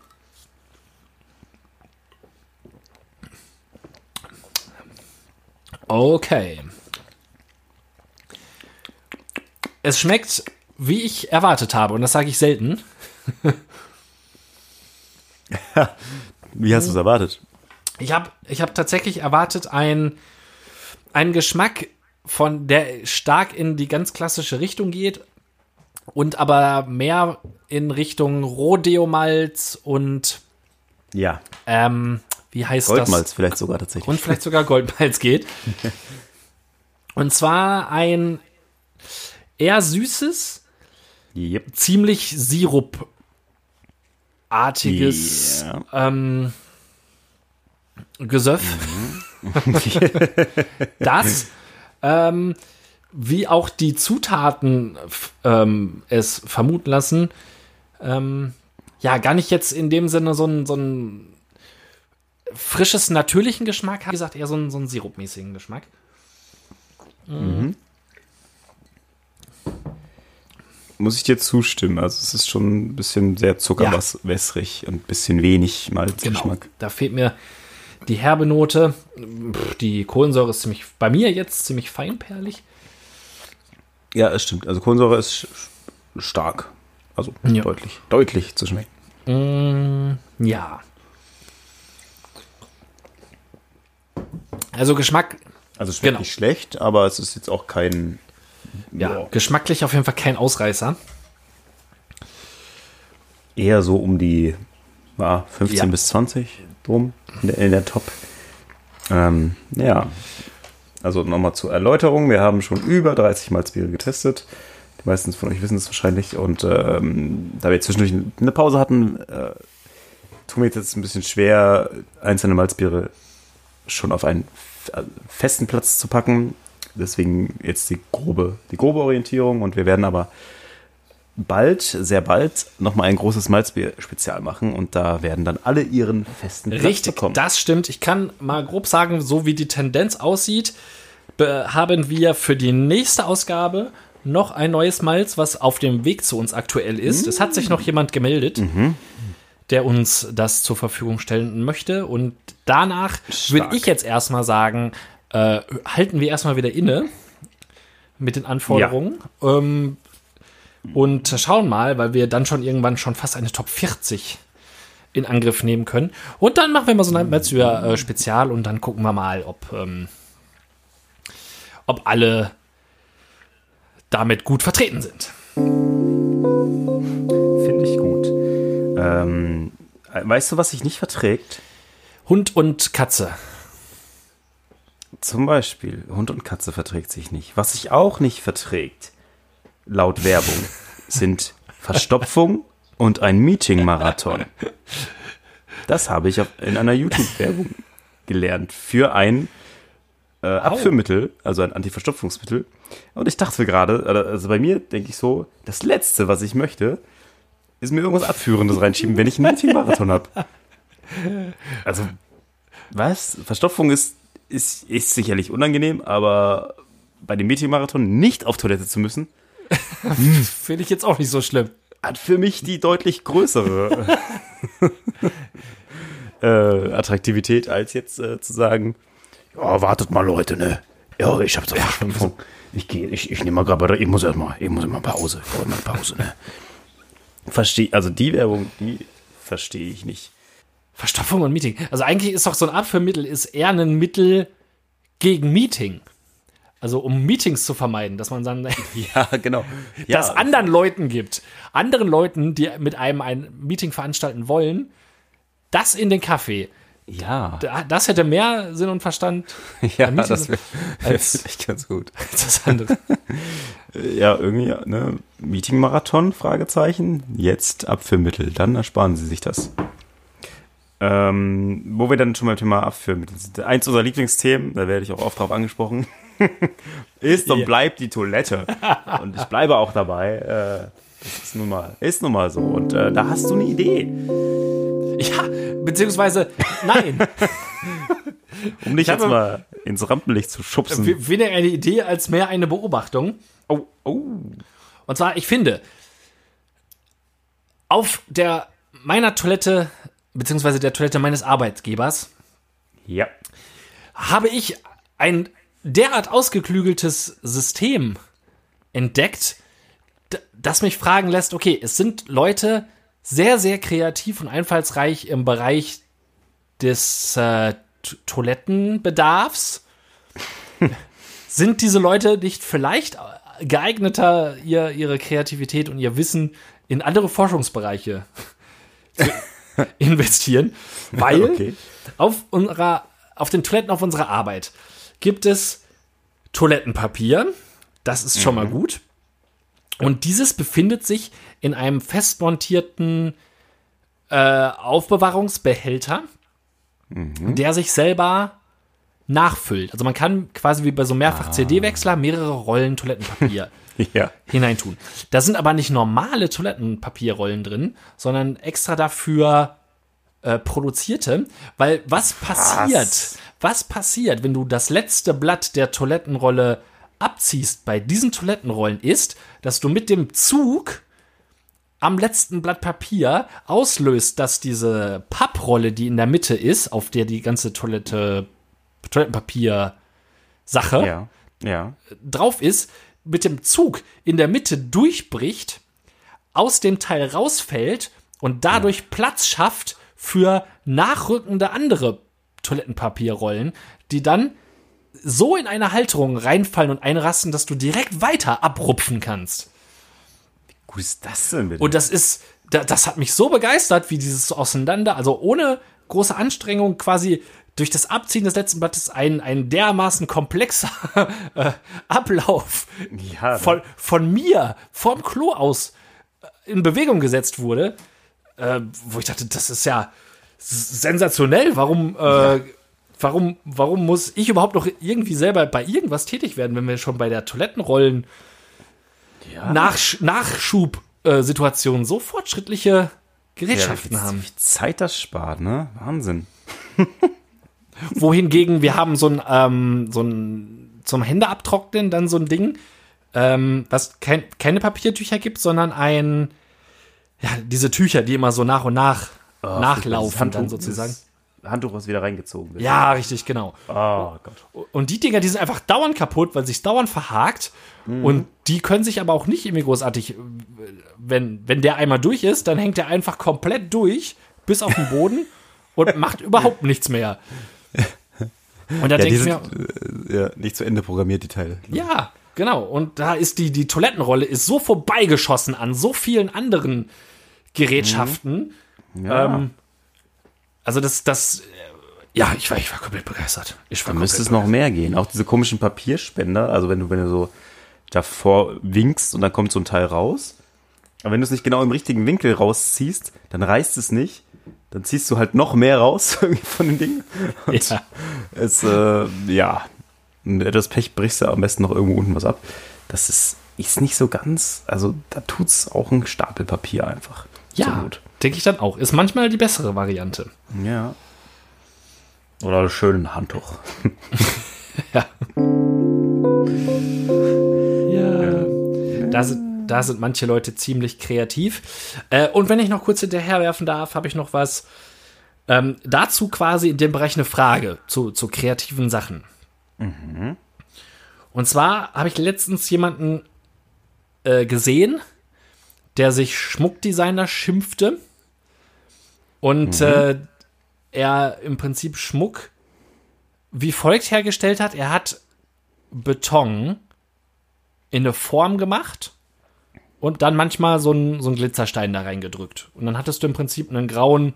Okay. Es schmeckt, wie ich erwartet habe, und das sage ich selten. Wie hast du es erwartet? Ich habe ich hab tatsächlich erwartet ein, einen Geschmack, von der stark in die ganz klassische Richtung geht und aber mehr in Richtung Rodeo-Malz und Ja. ähm, wie heißt Goldmalz vielleicht sogar tatsächlich. das? Und vielleicht sogar Goldmalz geht. Und zwar ein eher süßes, Yep. ziemlich sirupartiges Ja. ähm, Gesöff. das, ähm, wie auch die Zutaten ähm, es vermuten lassen, ähm, ja, gar nicht jetzt in dem Sinne so ein, so ein frisches, natürlichen Geschmack, hat. wie gesagt, eher so einen, so einen sirupmäßigen Geschmack. Muss ich dir zustimmen. Also es ist schon ein bisschen sehr zuckerwässrig und ein bisschen wenig Genau. Malzgeschmack. Da fehlt mir die herbe Note. Die Kohlensäure ist ziemlich, bei mir jetzt ziemlich feinperlig. Ja, es stimmt. Also Kohlensäure ist stark. Also Ja. deutlich, deutlich zu schmecken. Mm, ja. Also Geschmack, Also schmeckt Genau. nicht schlecht, aber es ist jetzt auch kein. Ja, Ja. geschmacklich auf jeden Fall kein Ausreißer. Eher so um die ja, 15 Ja. bis 20 drum in der, in der Top. Ähm, ja. Also nochmal zur Erläuterung. Wir haben schon über 30 Malzbiere getestet. Die meisten von euch wissen es wahrscheinlich. Und ähm, da wir zwischendurch eine Pause hatten, äh, tun wir jetzt ein bisschen schwer, einzelne Malzbiere schon auf einen äh, festen Platz zu packen. Deswegen jetzt die grobe, die grobe Orientierung. Und wir werden aber bald, sehr bald, nochmal ein großes Malzbier-Spezial machen. Und da werden dann alle ihren festen Platz Richtig, bekommen. das stimmt. Ich kann mal grob sagen, so wie die Tendenz aussieht, be- haben wir für die nächste Ausgabe noch ein neues Malz, was auf dem Weg zu uns aktuell ist. Es hat sich noch jemand gemeldet, der uns das zur Verfügung stellen möchte. Und danach würde ich jetzt erstmal sagen, äh, halten wir erstmal wieder inne mit den Anforderungen. Ähm, und schauen mal, weil wir dann schon irgendwann schon fast eine Top 40 in Angriff nehmen können. Und dann machen wir mal so ein Metzger-Spezial und dann gucken wir mal, ob, ähm, ob alle damit gut vertreten sind. Finde ich gut. Ähm, weißt du, was sich nicht verträgt? Hund und Katze. Zum Beispiel, Hund und Katze verträgt sich nicht. Was sich auch nicht verträgt, laut Werbung, sind Verstopfung und ein Meeting-Marathon. Das habe ich in einer YouTube-Werbung gelernt für ein äh, Abführmittel, also ein Antiverstopfungsmittel. Und ich dachte gerade, also bei mir denke ich so, das Letzte, was ich möchte, ist mir irgendwas Abführendes reinschieben, wenn ich einen Meeting-Marathon habe. Also, was? Verstopfung ist, ist, ist sicherlich unangenehm, aber bei dem Meeting-Marathon nicht auf Toilette zu müssen, Finde ich jetzt auch nicht so schlimm. hat für mich die deutlich größere äh, Attraktivität, als jetzt äh, zu sagen, ja, wartet mal Leute, ne? Ja, ich hab so Verstopfung. Ich gehe, ich, ich nehme mal gerade, ich muss erstmal, ich muss immer Pause, ich brauche mal Pause, ne? Verstehe, also die Werbung, die verstehe ich nicht. Verstopfung und Meeting. Also eigentlich ist doch so ein Abführmittel ist eher ein Mittel gegen Meeting. Also um Meetings zu vermeiden, dass man dann Ja, genau. Ja, das anderen Leuten gibt, anderen Leuten, die mit einem ein Meeting veranstalten wollen, das in den Kaffee. ja, Da- Das hätte mehr Sinn und Verstand ja, das wäre wär echt ganz gut. als das andere. Ja, irgendwie, ne, Meeting-Marathon, Fragezeichen, jetzt Abführmittel, dann ersparen sie sich das. Ähm, wo wir dann schon beim Thema Abführmittel sind. Eins unserer Lieblingsthemen, da werde ich auch oft drauf angesprochen, ist und bleibt die Toilette. Und ich bleibe auch dabei. Äh, das ist nun mal, ist nun mal so. Und äh, da hast du eine Idee, Ja, beziehungsweise, nein, um dich Ich jetzt mal ins Rampenlicht zu schubsen. we- weniger eine Idee als mehr eine Beobachtung. Oh, oh. Und zwar, ich finde, auf der meiner Toilette, beziehungsweise der Toilette meines Arbeitgebers, Ja. habe ich ein derart ausgeklügeltes System entdeckt, das mich fragen lässt, okay, es sind Leute sehr, sehr kreativ und einfallsreich im Bereich des äh, Toilettenbedarfs. sind diese Leute nicht vielleicht geeigneter, ihr, ihre Kreativität und ihr Wissen in andere Forschungsbereiche zu investieren? Weil Okay. auf unserer, auf den Toiletten auf unserer Arbeit gibt es Toilettenpapier. Das ist schon mal gut. Und dieses befindet sich in einem fest montierten äh, Aufbewahrungsbehälter, der sich selber nachfüllt. Also man kann quasi wie bei so Mehrfach-CD-Wechsler mehrere Rollen Toilettenpapier Ja. hineintun. Da sind aber nicht normale Toilettenpapierrollen drin, sondern extra dafür äh, produzierte, weil was passiert, was passiert, wenn du das letzte Blatt der Toilettenrolle abziehst bei diesen Toilettenrollen ist, dass du mit dem Zug am letzten Blatt Papier auslöst, dass diese Papprolle, die in der Mitte ist, auf der die ganze Toilette Toilettenpapier Sache Ja. Ja. drauf ist, mit dem Zug in der Mitte durchbricht, aus dem Teil rausfällt und dadurch Platz schafft für nachrückende andere Toilettenpapierrollen, die dann so in eine Halterung reinfallen und einrasten, dass du direkt weiter abrupfen kannst. Gut ist das denn bitte? Und das ist, da- das hat mich so begeistert, wie dieses auseinander, also ohne große Anstrengung quasi durch das Abziehen des letzten Blattes ein, ein dermaßen komplexer äh, Ablauf ja, von, von mir vom Klo aus äh, in Bewegung gesetzt wurde, äh, wo ich dachte, das ist ja sensationell. Warum, äh, warum, warum muss ich überhaupt noch irgendwie selber bei irgendwas tätig werden, wenn wir schon bei der Toilettenrollen ja. Nachsch Nachschub-Situation so fortschrittliche Gerätschaften ja, wie, haben. Wie Zeit das spart, ne? Wahnsinn. Wohingegen wir haben so ein, ähm, so ein zum Hände abtrocknen dann so ein Ding, ähm, was kein, keine Papiertücher gibt, sondern ein, ja, diese Tücher, die immer so nach und nach nachlaufen dann sozusagen. Handtuch, was wieder reingezogen wird. Ja, richtig, genau. Oh Gott. Und die Dinger, die sind einfach dauernd kaputt, weil sich dauernd verhakt. Und die können sich aber auch nicht irgendwie großartig, äh, wenn, wenn der einmal durch ist, dann hängt der einfach komplett durch, bis auf den Boden und macht überhaupt nichts mehr. Und da Ja, denke ich mir, ja, nicht zu Ende programmiert, die Teile. ja, genau. Und da ist die, die Toilettenrolle ist so vorbeigeschossen an so vielen anderen Gerätschaften. Ja. Ähm, also das, das, ja, ich war, ich war komplett begeistert. Ich war Da müsste es noch mehr gehen. Auch diese komischen Papierspender, also wenn du, wenn du so davor winkst und dann kommt so ein Teil raus. Aber wenn du es nicht genau im richtigen Winkel rausziehst, dann reißt es nicht. Dann ziehst du halt noch mehr raus von den Dingen. Und Ja. es, äh, ja, mit etwas Pech brichst du am besten noch irgendwo unten was ab. Das ist, ist nicht so ganz, also da tut's auch ein Stapel Papier einfach. Ja, denke ich dann auch. Ist manchmal die bessere Variante. Ja. Oder ein schönes Handtuch. Ja. ja. Da sind, da sind manche Leute ziemlich kreativ. Äh, und wenn ich noch kurz hinterherwerfen darf, habe ich noch was ähm, dazu quasi in dem Bereich eine Frage zu, zu kreativen Sachen. Und zwar habe ich letztens jemanden äh, gesehen, der sich Schmuckdesigner schimpfte und äh, er im Prinzip Schmuck wie folgt hergestellt hat. Er hat Beton in eine Form gemacht und dann manchmal so einen so einen Glitzerstein da reingedrückt. Und dann hattest du im Prinzip einen grauen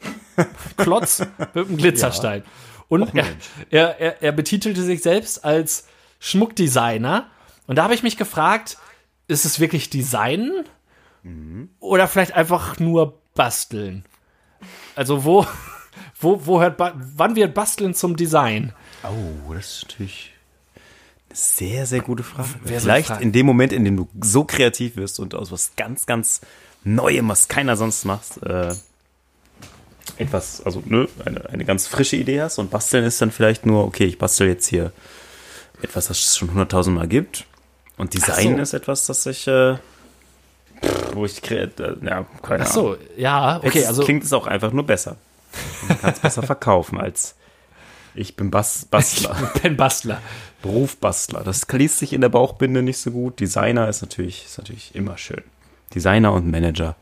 Klotz mit einem Glitzerstein. Und er, er, er, er betitelte sich selbst als Schmuckdesigner. Und da habe ich mich gefragt, ist es wirklich Designen oder vielleicht einfach nur basteln? Also wo, wo, wo hört, wann wird Basteln zum Design? Oh, das ist natürlich sehr, sehr gute Frage. So Vielleicht fragt. in dem Moment, in dem du so kreativ wirst und aus was ganz, ganz Neuem, was keiner sonst macht, äh, etwas, also ne, eine, eine ganz frische Idee hast und basteln ist dann vielleicht nur, okay, ich bastel jetzt hier etwas, das es schon hunderttausend Mal gibt. Und Design so. ist etwas, das ich, äh, wo ich äh, ja, keine Ach so, ja, okay, Jetzt also klingt es auch einfach nur besser. Man kann es besser verkaufen als ich bin Bas Bastler. Ben Bastler. Beruf Bastler. Das liest sich in der Bauchbinde nicht so gut. Designer ist natürlich, ist natürlich immer schön. Designer und Manager.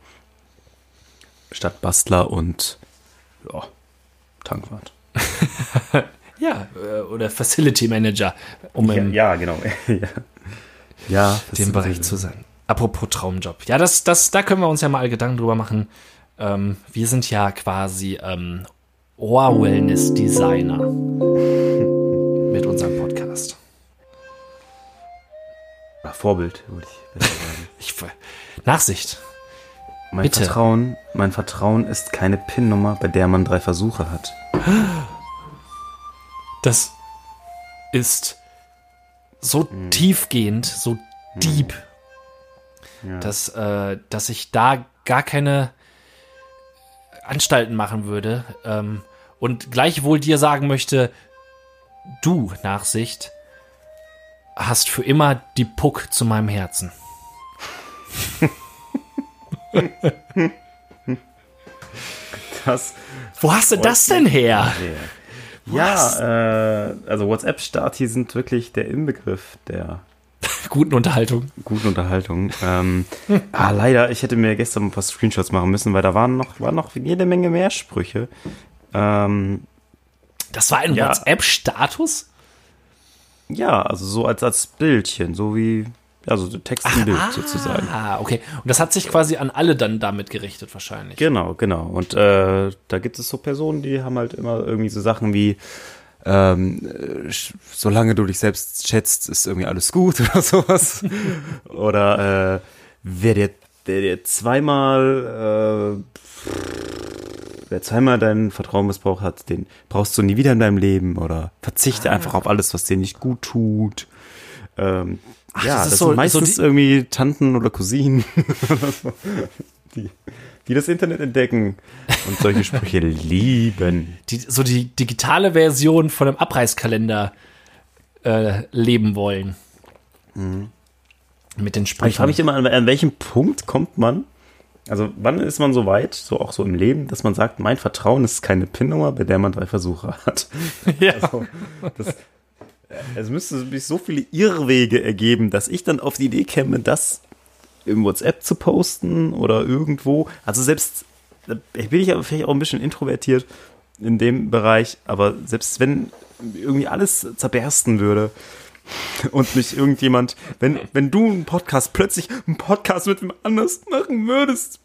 Statt Bastler und ja, Tankwart. Ja, äh, oder Facility Manager, um im ja, genau. ja, ja dem Bereich zu sein. Apropos Traumjob. Ja, das, das, da können wir uns ja mal Gedanken drüber machen. Ähm, wir sind ja quasi ähm, Ohr-Wellness-Designer mit unserem Oder Vorbild, würde ich besser sagen. Ich, Nachsicht. Mein Bitte. Vertrauen, mein Vertrauen ist keine PIN-Nummer, bei der man drei Versuche hat. Das ist so tiefgehend, so deep, Ja. dass, äh, dass ich da gar keine Anstalten machen würde ähm, und gleichwohl dir sagen möchte, du, Nachsicht, hast für immer die Puck zu meinem Herzen. das Wo hast du das denn her? Ja, äh, also WhatsApp-Stati sind wirklich der Inbegriff der Guten Unterhaltung. guten Unterhaltung. Ähm, ah, leider, ich hätte mir gestern ein paar Screenshots machen müssen, weil da waren noch, waren noch jede Menge mehr Sprüche. Ähm, Das war ein Ja. WhatsApp-Status? Ja, also so als, als Bildchen, so wie, ja, so Text im Bild sozusagen. Ah, okay. Und das hat sich quasi an alle dann damit gerichtet, wahrscheinlich. Genau, genau. Und äh, da gibt es so Personen, die haben halt immer irgendwie so Sachen wie, ähm, äh, solange du dich selbst schätzt, ist irgendwie alles gut oder sowas. oder äh, wer dir, der dir zweimal, äh, wer zweimal dein Vertrauen missbraucht hat, den brauchst du nie wieder in deinem Leben oder verzichte einfach auf alles, was dir nicht gut tut. Ähm, ja, das das, so- sind meistens so irgendwie Tanten oder Cousinen oder so, die, die das Internet entdecken und solche Sprüche lieben. Die, so die digitale Version von einem Abreißkalender äh, leben wollen. Mit den Mhm. ich frage mich Sprüchen. immer, an, an welchem Punkt kommt man, also wann ist man so weit, so auch so im Leben, dass man sagt, mein Vertrauen ist keine PIN-Nummer, bei der man drei Versuche hat. Ja. Also, das, äh, es müsste sich so viele Irrwege ergeben, dass ich dann auf die Idee käme, das im WhatsApp zu posten oder irgendwo. Also selbst bin ich aber vielleicht auch ein bisschen introvertiert in dem Bereich, aber selbst wenn irgendwie alles zerbersten würde und mich irgendjemand, wenn, wenn du einen Podcast plötzlich einen Podcast mit dem anders machen würdest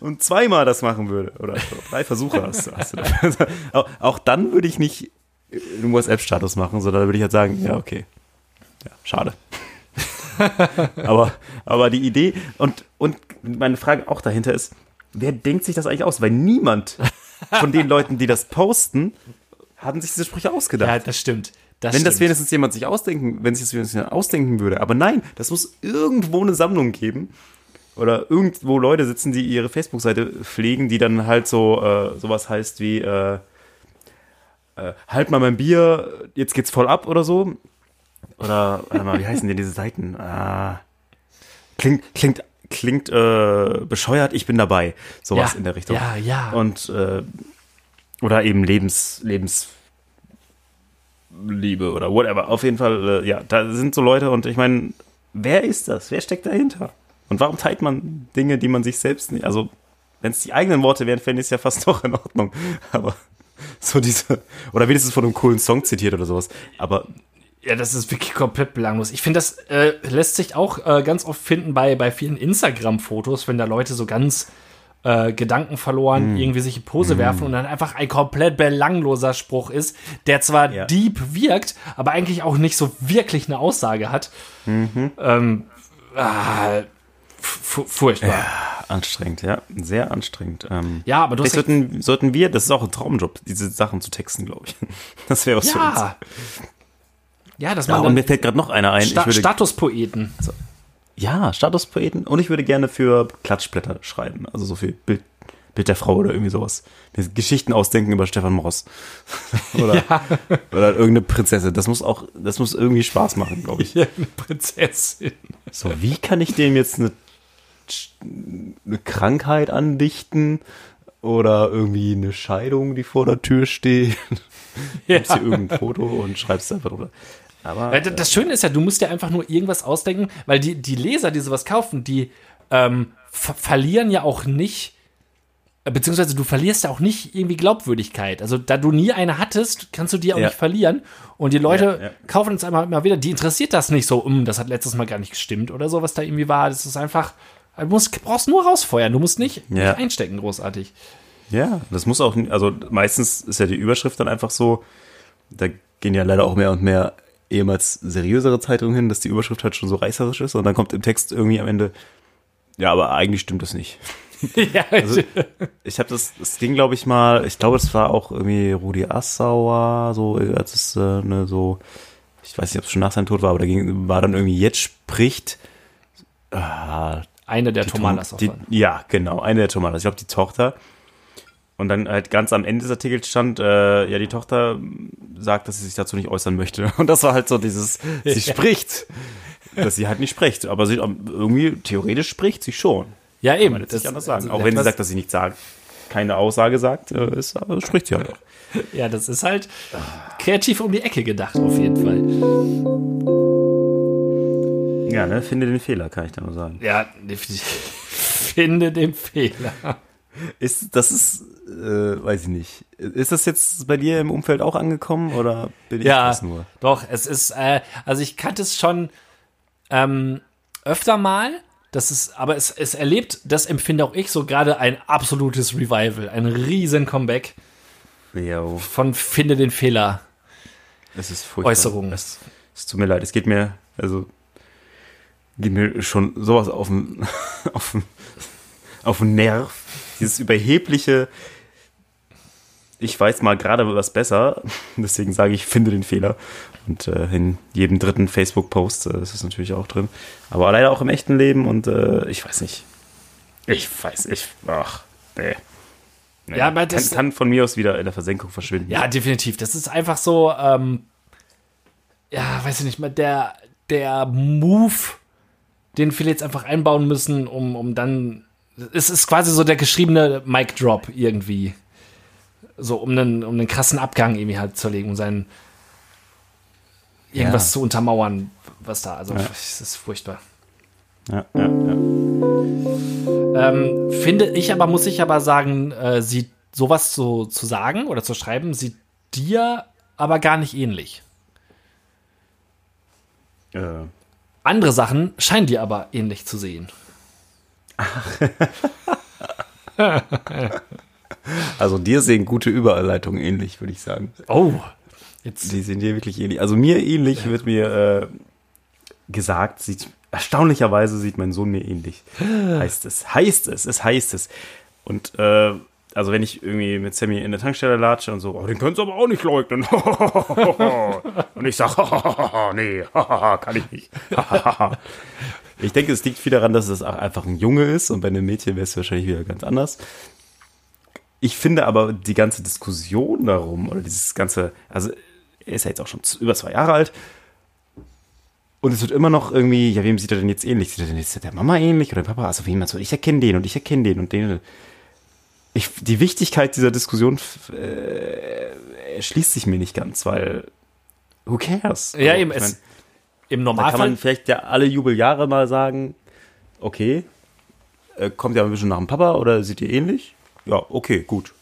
und zweimal das machen würde oder drei Versuche hast, hast du auch, auch dann würde ich nicht einen WhatsApp-Status machen, sondern würde ich halt sagen, ja, okay. Ja, schade. aber, aber die Idee und, und meine Frage auch dahinter ist, wer denkt sich das eigentlich aus? Weil niemand von den Leuten, die das posten, haben sich diese Sprüche ausgedacht. Ja, das stimmt. Das wenn stimmt. das wenigstens jemand sich ausdenken, wenn sich das wenigstens jemand ausdenken würde. Aber nein, das muss irgendwo eine Sammlung geben. Oder irgendwo Leute sitzen, die ihre Facebook-Seite pflegen, die dann halt so äh, sowas heißt wie äh, äh, halt mal mein Bier, jetzt geht's voll ab oder so. Oder, warte mal, wie heißen denn diese Seiten? Ah, klingt, klingt, klingt äh, bescheuert, ich bin dabei. Sowas ja, in der Richtung. Ja, ja. Und äh, oder eben Lebens, Lebensliebe oder whatever. Auf jeden Fall, äh, ja, da sind so Leute und ich meine, wer ist das? Wer steckt dahinter? Und warum teilt man Dinge, die man sich selbst nicht, also wenn es die eigenen Worte wären, fände ich es ja fast noch in Ordnung. Aber so diese, oder wenigstens von einem coolen Song zitiert oder sowas. Aber Ja, das ist wirklich komplett belanglos. Ich finde, das äh, lässt sich auch äh, ganz oft finden bei, bei vielen Instagram-Fotos, wenn da Leute so ganz äh, Gedanken verloren, Mm. irgendwie sich in Pose werfen und dann einfach ein komplett belangloser Spruch ist, der zwar Ja. deep wirkt, aber eigentlich auch nicht so wirklich eine Aussage hat. Mhm. Ähm, ah, fu- furchtbar. anstrengend, ja, sehr anstrengend. Ähm, Ja, aber du hast sollten, sollten wir, das ist auch ein Traumjob, diese Sachen zu texten, glaube ich. Das wäre was für uns. Ja. Ja, dass Ja, und mir fällt gerade noch einer ein. Sta würde, Statuspoeten. Ja, Statuspoeten. Und ich würde gerne für Klatschblätter schreiben. Also so viel Bild, Bild der Frau oder irgendwie sowas. Geschichten ausdenken über Stefan Moss. oder, oder irgendeine Prinzessin. Das muss auch, das muss irgendwie Spaß machen, glaube ich. Hier eine Prinzessin. So, wie kann ich dem jetzt eine, eine Krankheit andichten? Oder irgendwie eine Scheidung, die vor der Tür steht? Ja. Nimmst dir irgendein Foto und schreibst einfach drüber. Aber d- das Schöne ist ja, du musst dir einfach nur irgendwas ausdenken, weil die, die Leser, die sowas kaufen, die ähm, ver verlieren ja auch nicht, äh, beziehungsweise du verlierst ja auch nicht irgendwie Glaubwürdigkeit. Also da du nie eine hattest, kannst du die auch Ja. nicht verlieren. Und die Leute Ja, ja. kaufen es einmal immer wieder. Die interessiert das nicht so, um, das hat letztes Mal gar nicht gestimmt oder so, was da irgendwie war. Das ist einfach, du musst, brauchst nur rausfeuern. Du musst nicht, nicht einstecken, großartig. Ja, das muss auch, also meistens ist ja die Überschrift dann einfach so, da gehen ja leider auch mehr und mehr ehemals seriösere Zeitungen hin, dass die Überschrift halt schon so reißerisch ist und dann kommt im Text irgendwie am Ende, ja, aber eigentlich stimmt das nicht. ja, Also, ich habe das, das ging, glaube ich mal, ich glaube, es war auch irgendwie Rudi Assauer, so, als es äh, ne, so, ich weiß nicht, ob es schon nach seinem Tod war, aber da ging, war dann irgendwie, jetzt spricht, ah, eine der Tomalas Ja, genau, eine der Tomalas. Ich glaube, die Tochter. Und dann halt ganz am Ende des Artikels stand, äh, ja, die Tochter sagt, dass sie sich dazu nicht äußern möchte. Und das war halt so dieses, sie spricht, dass sie halt nicht spricht. Aber sie irgendwie, theoretisch spricht sie schon. Ja, eben. Kann man jetzt nicht anders sagen. Auch wenn sie sagt, dass sie nicht sagt, keine Aussage sagt, äh, ist, aber spricht sie halt auch. Ja, das ist halt kreativ um die Ecke gedacht, auf jeden Fall. Ja, ne, finde den Fehler, kann ich da nur sagen. Ja. Finde den Fehler. Ist, das ist, äh, weiß ich nicht. Ist das jetzt bei dir im Umfeld auch angekommen oder bin ich Ja, das nur? doch, es ist, äh, also ich kannte es schon ähm, öfter mal. Das ist, aber es, es erlebt, das empfinde auch ich so gerade ein absolutes Revival, ein riesen Comeback Jo. von Finde den Fehler. Es ist furchtbar. Äußerungen. Es, es tut mir leid. Es geht mir, also, geht mir schon sowas auf den, auf den, auf den Nerv. Dieses überhebliche, ich weiß mal gerade was besser, deswegen sage ich, finde den Fehler. Und äh, in jedem dritten Facebook-Post äh, ist es natürlich auch drin. Aber leider auch im echten Leben und äh, ich weiß nicht. Ich weiß, ich, ach, nee. Nee, Ja, aber kann, das- kann von mir aus wieder in der Versenkung verschwinden. Ja, definitiv. Das ist einfach so, ähm, ja, weiß ich nicht mal, der, der Move, den viele jetzt einfach einbauen müssen, um, um dann. Es ist quasi so der geschriebene Mic Drop irgendwie. So, um einen, um einen krassen Abgang irgendwie halt zu legen, um seinen irgendwas Ja. zu untermauern, was da. Also, es ist furchtbar. Ja, ja, ja. Ähm, finde ich aber, muss ich aber sagen, äh, sieht sowas zu, zu sagen oder zu schreiben, sieht dir aber gar nicht ähnlich. Äh, Andere Sachen scheinen dir aber ähnlich zu sehen. also dir sehen gute Überleitungen ähnlich, würde ich sagen. Oh, jetzt. Die sehen dir wirklich ähnlich. Also mir ähnlich wird mir äh, gesagt, sieht erstaunlicherweise sieht mein Sohn mir ähnlich. heißt es, heißt es, es heißt es. Und äh, also wenn ich irgendwie mit Sammy in der Tankstelle latsche und so, oh, den können sie aber auch nicht leugnen. und ich sage, nee, kann ich nicht. ich denke, es liegt viel daran, dass es auch einfach ein Junge ist und bei einem Mädchen wäre es wahrscheinlich wieder ganz anders. Ich finde aber die ganze Diskussion darum oder dieses ganze, also er ist ja jetzt auch schon über zwei Jahre alt und es wird immer noch irgendwie, ja, wem sieht er denn jetzt ähnlich? Sieht er denn jetzt der Mama ähnlich oder der Papa? Also wem so, ich erkenne den und ich erkenne den und den. Ich, die Wichtigkeit dieser Diskussion äh, erschließt sich mir nicht ganz, weil who cares? Ja, Also, eben, ich es, mein, im da kann Normalfall. man vielleicht ja alle Jubeljahre mal sagen, okay, äh, kommt ja ein bisschen nach dem Papa oder sieht ihr ähnlich? Ja, okay, gut.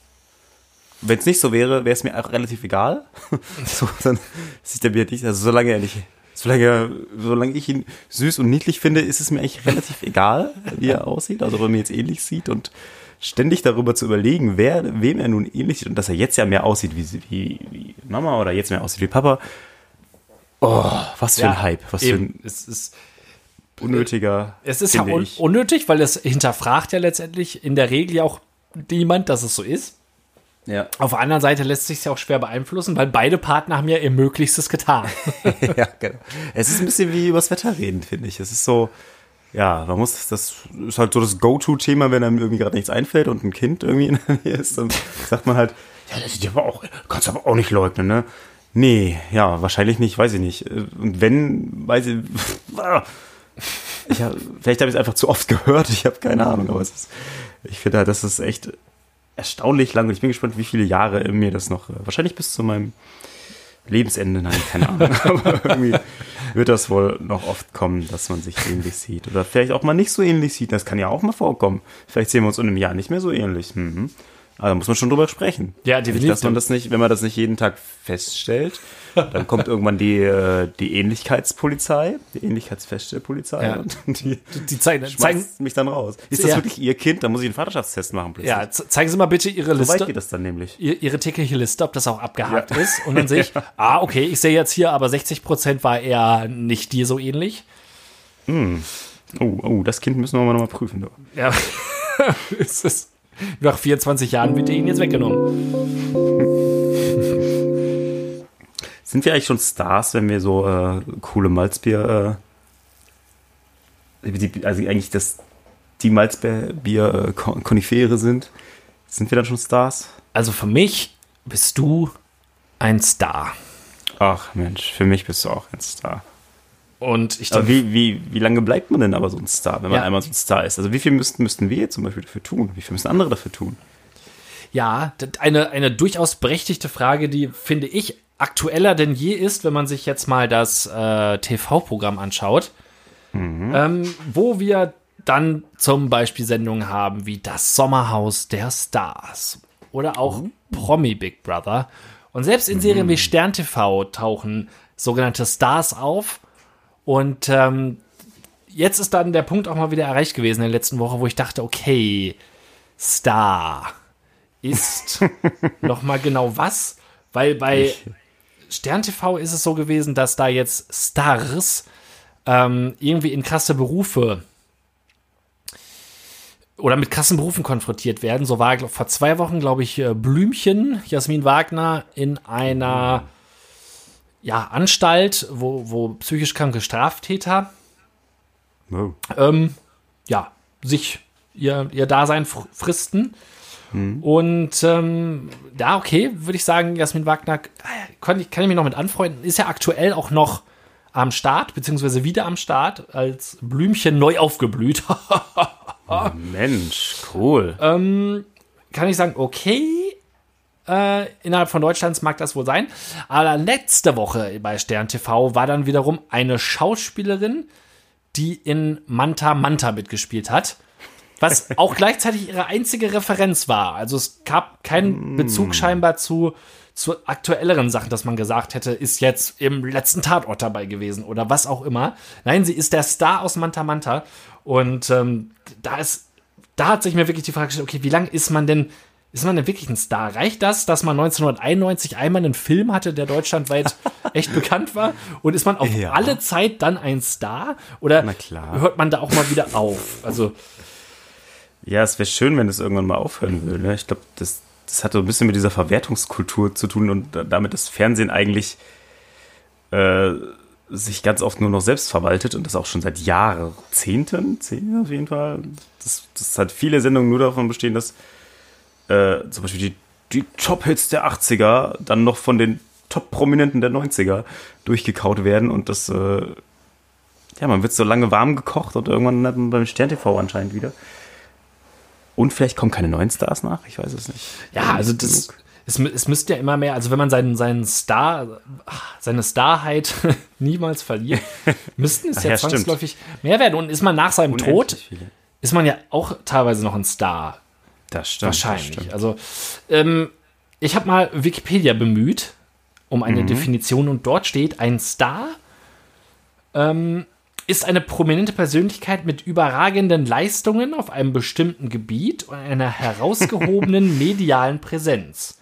Wenn es nicht so wäre, wäre es mir auch relativ egal. so, dann sieht er mir nicht, also solange er nicht, solange, solange ich ihn süß und niedlich finde, ist es mir eigentlich relativ egal, wie er aussieht, also ob er mir jetzt ähnlich sieht und ständig darüber zu überlegen, wer, wem er nun ähnlich sieht und dass er jetzt ja mehr aussieht wie, wie, wie Mama oder jetzt mehr aussieht wie Papa. Oh, was für ein Hype, was für eben, ein es ist, unnötiger. es ist ja un unnötig, weil es hinterfragt ja letztendlich in der Regel ja auch niemand, dass es so ist. Ja. Auf der anderen Seite lässt sich ja auch schwer beeinflussen, weil beide Partner haben ja ihr Möglichstes getan. ja, genau. Es ist ein bisschen wie übers Wetter reden, finde ich. Es ist so, ja, man muss, das ist halt so das Go-To-Thema, wenn einem irgendwie gerade nichts einfällt und ein Kind irgendwie in der Nähe ist, dann sagt man halt, ja, das sieht aber auch, kannst du aber auch nicht leugnen, ne? Nee, ja, wahrscheinlich nicht, weiß ich nicht. Und wenn, weiß ich, ich hab, vielleicht habe ich es einfach zu oft gehört, ich habe keine Ahnung, aber es ist, ich finde halt, das ist echt erstaunlich lang und ich bin gespannt, wie viele Jahre mir das noch, äh, wahrscheinlich bis zu meinem Lebensende, nein, keine Ahnung, aber irgendwie wird das wohl noch oft kommen, dass man sich ähnlich sieht oder vielleicht auch mal nicht so ähnlich sieht, das kann ja auch mal vorkommen. Vielleicht sehen wir uns in einem Jahr nicht mehr so ähnlich. Mhm. Aber da muss man schon drüber sprechen. Ja, Nicht, definitiv. dass man das nicht, wenn man das nicht jeden Tag feststellt, dann kommt irgendwann die, äh, die Ähnlichkeitspolizei, die Ähnlichkeitsfeststellpolizei Ja. und die Die zeigen, zeigen, mich dann raus. Ist das Ja. wirklich ihr Kind? Da muss ich einen Vaterschaftstest machen plötzlich. ja, ze- zeigen Sie mal bitte Ihre so weit Liste. geht das dann nämlich. ihr- ihre tägliche Liste, ob das auch abgehakt Ja. ist. Und dann sehe ich, ah, okay, ich sehe jetzt hier, aber 60% war eher nicht dir so ähnlich. Oh, oh, das Kind müssen wir mal nochmal prüfen. du. Ja, es ist, nach 24 Jahren wird dir ihn jetzt weggenommen. Sind wir eigentlich schon Stars, wenn wir so äh, coole Malzbier, äh, die, also eigentlich das, die Malzbier äh, sind? Sind wir dann schon Stars? Also für mich bist du ein Star. Ach Mensch, für mich bist du auch ein Star. Und ich denke, wie, wie, wie lange bleibt man denn aber so ein Star, wenn man Ja. einmal so ein Star ist? Also wie viel müssten, müssten wir zum Beispiel dafür tun? Wie viel müssen andere dafür tun? ja, eine, eine durchaus berechtigte Frage, die finde ich aktueller denn je ist, wenn man sich jetzt mal das äh, TV-Programm anschaut, ähm, wo wir dann zum Beispiel Sendungen haben wie das Sommerhaus der Stars oder auch Promi Big Brother. Und selbst in Serien wie Stern TV tauchen sogenannte Stars auf. Und ähm, jetzt ist dann der Punkt auch mal wieder erreicht gewesen in der letzten Woche, wo ich dachte, okay, Star ist noch mal genau was, weil bei Stern TV ist es so gewesen, dass da jetzt Stars ähm, irgendwie in krasse Berufe oder mit krassen Berufen konfrontiert werden. So war glaub, vor zwei Wochen, glaube ich, äh, Blümchen, Jasmin Wagner, in einer ja, Anstalt, wo, wo psychisch kranke Straftäter Oh. ähm, ja, sich ihr, ihr Dasein fr fristen. Und ähm, da, okay, würde ich sagen, Jasmin Wagner kann ich, kann ich mich noch mit anfreunden. Ist ja aktuell auch noch am Start, beziehungsweise wieder am Start, als Blümchen neu aufgeblüht. Mensch, cool. kann ich sagen, okay, äh, innerhalb von Deutschlands mag das wohl sein. Aber letzte Woche bei Stern TV war dann wiederum eine Schauspielerin, die in Manta Manta mitgespielt hat. was auch gleichzeitig ihre einzige Referenz war. Also es gab keinen Bezug scheinbar zu, zu aktuelleren Sachen, dass man gesagt hätte, ist jetzt im letzten Tatort dabei gewesen oder was auch immer. Nein, sie ist der Star aus Manta Manta. Und ähm, da ist, da hat sich mir wirklich die Frage gestellt, okay, wie lange ist man denn, ist man denn wirklich ein Star? Reicht das, dass man 1991 einmal einen Film hatte, der deutschlandweit echt bekannt war? Und ist man auf Ja. alle Zeit dann ein Star? Oder hört man da auch mal wieder auf? Also, Ja, es wäre schön, wenn es irgendwann mal aufhören würde. ne? Ich glaube, das, das hat so ein bisschen mit dieser Verwertungskultur zu tun und da- damit das Fernsehen eigentlich äh, sich ganz oft nur noch selbst verwaltet und das auch schon seit Jahrzehnten, zehn auf jeden Fall. Das, das hat viele Sendungen nur davon bestehen, dass äh, zum Beispiel die, die Top-Hits der 80er dann noch von den Top-Prominenten der 90er durchgekaut werden und das, äh, ja, man wird so lange warm gekocht und irgendwann hat man beim Stern TV anscheinend wieder. Und vielleicht kommen keine neuen Stars nach, ich weiß es nicht. ja, also das, es, es müsste ja immer mehr, also wenn man seinen, seinen Star, seine Starheit niemals verliert, müssten es ja, ja, stimmt. zwangsläufig mehr werden. Und ist man nach seinem Tod, Unendlich viele. ist man ja auch teilweise noch ein Star. Das stimmt. Wahrscheinlich. Das stimmt. Also, ähm, ich habe mal Wikipedia bemüht um eine Mhm. Definition und dort steht, ein Star ähm, ist eine prominente Persönlichkeit mit überragenden Leistungen auf einem bestimmten Gebiet und einer herausgehobenen medialen Präsenz.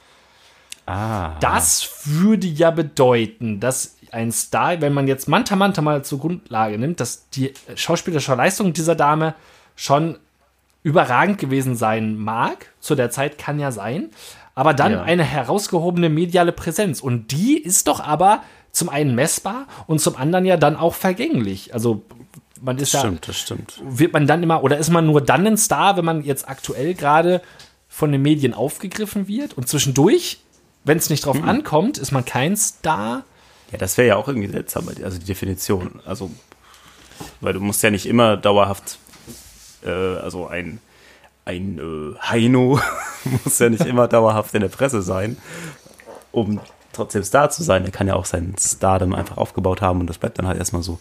Ah. Das würde ja bedeuten, dass ein Star, wenn man jetzt Manta Manta mal zur Grundlage nimmt, dass die schauspielerische Leistung dieser Dame schon überragend gewesen sein mag. Zu der Zeit kann ja sein. Aber dann Ja. eine herausgehobene mediale Präsenz. Und die ist doch aber zum einen messbar und zum anderen ja dann auch vergänglich. Also man ist ja, Stimmt, das stimmt. wird man dann immer, oder ist man nur dann ein Star, wenn man jetzt aktuell gerade von den Medien aufgegriffen wird? Und zwischendurch, wenn es nicht drauf Hm. ankommt, ist man kein Star? Ja, das wäre ja auch irgendwie seltsam, also die Definition. Also, weil du musst ja nicht immer dauerhaft, äh, also ein, ein äh, Heino muss ja nicht immer dauerhaft in der Presse sein, um trotzdem Star zu sein. Er kann ja auch seinen Stardom einfach aufgebaut haben und das bleibt dann halt erstmal so.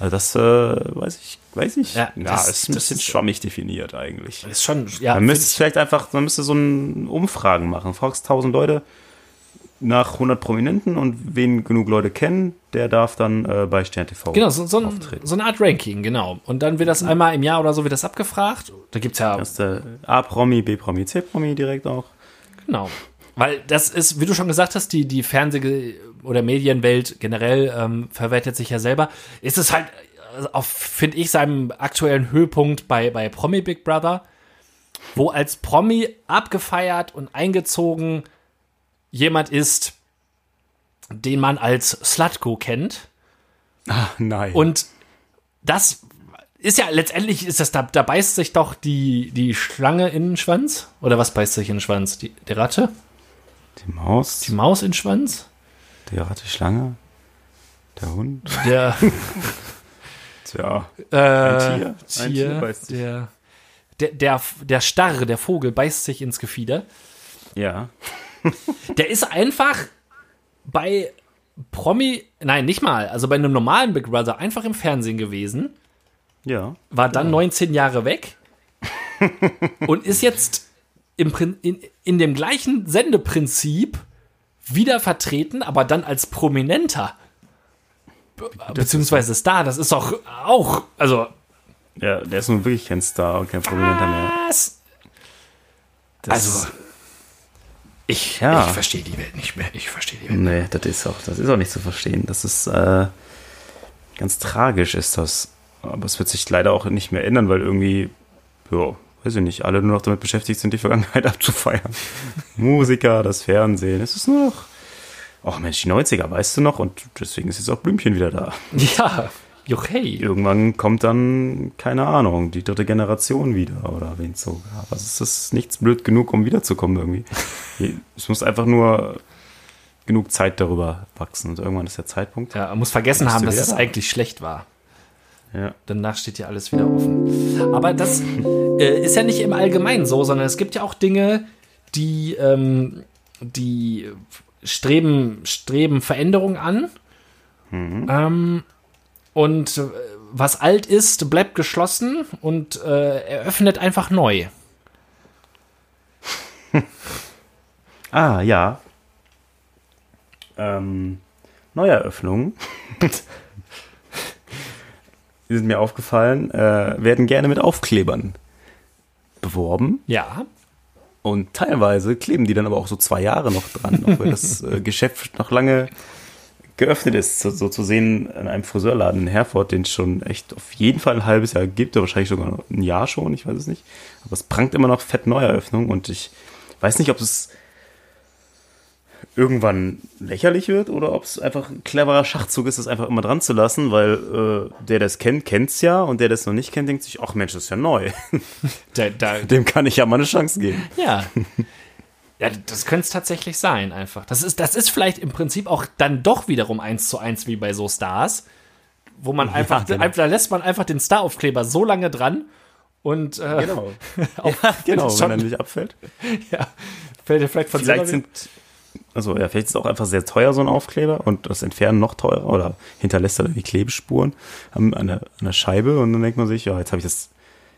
Also das äh, weiß ich, weiß ich. Ja, das- ist ein bisschen ist- schwammig definiert eigentlich. Ist schon, ja. Man müsste es vielleicht einfach, man müsste so ein Umfragen machen. Fragst 1000 Leute nach 100 Prominenten und wen genug Leute kennen, der darf dann äh, bei Stern TV Genau, so, so, ein, auftreten. so eine Art Ranking, genau. Und dann wird das einmal im Jahr oder so wird das abgefragt. Da gibt es ja, der A-Promi, B-Promi, C-Promi direkt auch. genau. Weil das ist, wie du schon gesagt hast, die, die Fernseh- oder Medienwelt generell ähm, verwertet sich ja selber. Ist es halt, äh, auf, finde ich, seinem aktuellen Höhepunkt bei, bei Promi Big Brother, wo als Promi abgefeiert und eingezogen jemand ist, den man als Slutko kennt. Ah, nein. Und das ist ja letztendlich ist das da, da beißt sich doch die, die Schlange in den Schwanz. Oder was beißt sich in den Schwanz? Die, die Ratte? die Maus, Die Maus in den Schwanz? die Ratte, Schlange, der Hund. Der Tja, äh, Ein Tier. Ein Tier, Tier beißt sich. der, der, der, der Starre, der Vogel, beißt sich ins Gefieder. ja. Der ist einfach bei Promi, nein, nicht mal, also bei einem normalen Big Brother einfach im Fernsehen gewesen. Ja. war dann 19 Jahre weg und ist jetzt im, in, in dem gleichen Sendeprinzip wieder vertreten, aber dann als Prominenter. Be beziehungsweise Star, das ist doch auch, also, Ja, der ist nun wirklich kein Star und kein Prominenter mehr. was? Das Also, ich, Ja. ich verstehe die Welt nicht mehr. Ich verstehe die Welt. Nee, das ist auch, das ist auch nicht zu verstehen. Das ist äh, ganz tragisch ist das. Aber es wird sich leider auch nicht mehr ändern, weil irgendwie, ja, weiß ich nicht, alle nur noch damit beschäftigt sind, die Vergangenheit abzufeiern. Musiker, das Fernsehen, es ist nur noch. Ach Mensch, die 90er, weißt du noch? Und deswegen ist jetzt auch Blümchen wieder da. Ja, Juchei. Irgendwann kommt dann, keine Ahnung, die dritte Generation wieder oder wen es so gab. Also es ist nichts blöd genug, um wiederzukommen irgendwie. Es muss einfach nur genug Zeit darüber wachsen und irgendwann ist der Zeitpunkt. Ja, man muss vergessen haben, dass es da? eigentlich schlecht war. Ja. Danach steht ja alles wieder offen. Aber das äh, ist ja nicht im Allgemeinen so, sondern es gibt ja auch Dinge, die, ähm, die streben, streben Veränderung an. Ähm, Und äh, was alt ist, bleibt geschlossen und äh, eröffnet einfach neu. Ah, ja. Ähm, Neueröffnungen. Die sind mir aufgefallen, äh, werden gerne mit Aufklebern beworben. Ja. Und teilweise kleben die dann aber auch so zwei Jahre noch dran, obwohl das äh, Geschäft noch lange geöffnet ist. So, so, zu sehen in einem Friseurladen in Herford, den es schon echt auf jeden Fall ein halbes Jahr gibt, oder wahrscheinlich sogar ein Jahr schon, ich weiß es nicht. Aber es prangt immer noch fett Neueröffnung und ich weiß nicht, ob es irgendwann lächerlich wird oder ob es einfach ein cleverer Schachzug ist, das einfach immer dran zu lassen, weil äh, der, der es kennt, kennt es ja und der, der es noch nicht kennt, denkt sich, ach Mensch, das ist ja neu. Da, da, Dem kann ich ja mal eine Chance geben. ja. Ja, das könnte es tatsächlich sein, einfach. Das ist, das ist vielleicht im Prinzip auch dann doch wiederum eins zu eins wie bei so Stars, wo man einfach, genau. da lässt man einfach den Star-Aufkleber so lange dran und äh, Genau. Ja, genau, schon- wenn er nicht abfällt. ja, fällt dir vielleicht von Vielleicht sind, also ja, vielleicht ist es auch einfach sehr teuer, so ein Aufkleber und das Entfernen noch teurer oder hinterlässt er dann die Klebespuren an, der, an der Scheibe und dann denkt man sich, ja, jetzt habe ich das,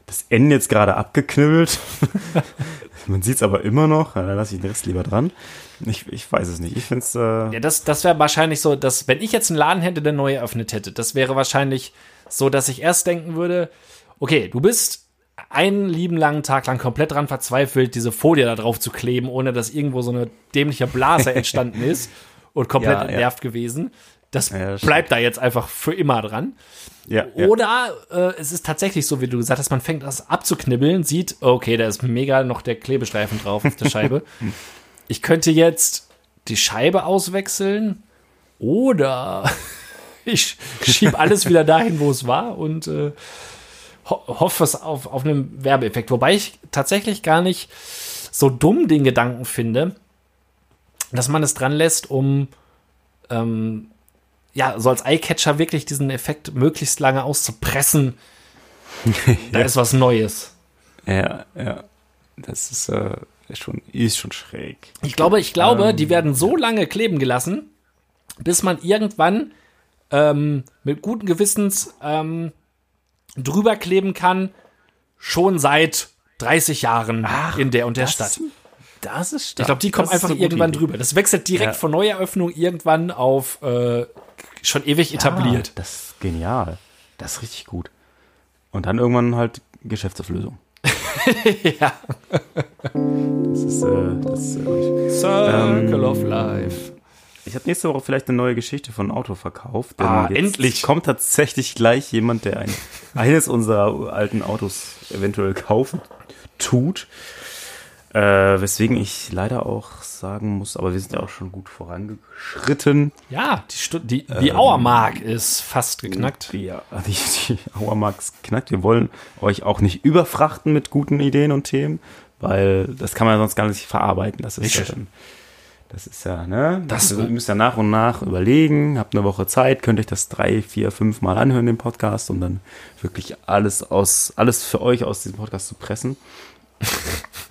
das Ende jetzt gerade abgeknibbelt. man sieht es aber immer noch, dann lasse ich den Rest lieber dran. Ich, ich weiß es nicht. Ich finde es, äh, Ja, das, das wäre wahrscheinlich so, dass, wenn ich jetzt einen Laden hätte, der neu eröffnet hätte, das wäre wahrscheinlich so, dass ich erst denken würde, okay, du bist einen lieben langen Tag lang komplett dran verzweifelt, diese Folie da drauf zu kleben, ohne dass irgendwo so eine dämliche Blase entstanden ist und komplett Ja, ja. entnervt gewesen. Das Ja, das bleibt da jetzt einfach für immer dran. ja, ja. Oder äh, es ist tatsächlich so, wie du gesagt hast, man fängt das abzuknibbeln, sieht, okay, da ist mega noch der Klebestreifen drauf auf der Scheibe. ich könnte jetzt die Scheibe auswechseln oder ich schiebe alles wieder dahin, wo es war und äh, ho hoffe es auf, auf einen Werbeeffekt. Wobei ich tatsächlich gar nicht so dumm den Gedanken finde, dass man es dran lässt, um ähm, ja, so als Eyecatcher wirklich diesen Effekt möglichst lange auszupressen. Da ist was Neues. ja, ja. Das ist, äh, schon, ist schon schräg. Ich glaube, ich glaube, Ähm, die werden so lange kleben gelassen, bis man irgendwann ähm, mit guten Gewissens ähm, drüber kleben kann, schon seit 30 Jahren in der und der Stadt. Das ist stark. Ich glaube, die kommen Das einfach irgendwann Idee. drüber. Das wechselt direkt Ja. von Neueröffnung irgendwann auf äh, schon ewig etabliert. Ah, das ist genial. Das ist richtig gut. Und dann irgendwann halt Geschäftsauflösung. ja. Das ist, äh, das ist gut. Circle Ähm, of Life. Ich habe nächste Woche vielleicht eine neue Geschichte von Auto verkauft. denn Ah, jetzt endlich. Kommt tatsächlich gleich jemand, der ein, eines unserer alten Autos eventuell kaufen tut. Äh, weswegen ich leider auch sagen muss, aber wir sind ja auch schon gut vorangeschritten. Ja, die, Stu die, die Ähm, Auermark ist fast geknackt. Ja, die, die Auermarks knackt. Wir wollen euch auch nicht überfrachten mit guten Ideen und Themen, weil das kann man sonst gar nicht verarbeiten. Das ist ja dann, das ist ja, ne? Das- also, ihr müsst ja nach und nach überlegen, habt eine Woche Zeit, könnt euch das drei, vier, fünf Mal anhören, den Podcast, um dann wirklich alles aus, alles für euch aus diesem Podcast zu pressen.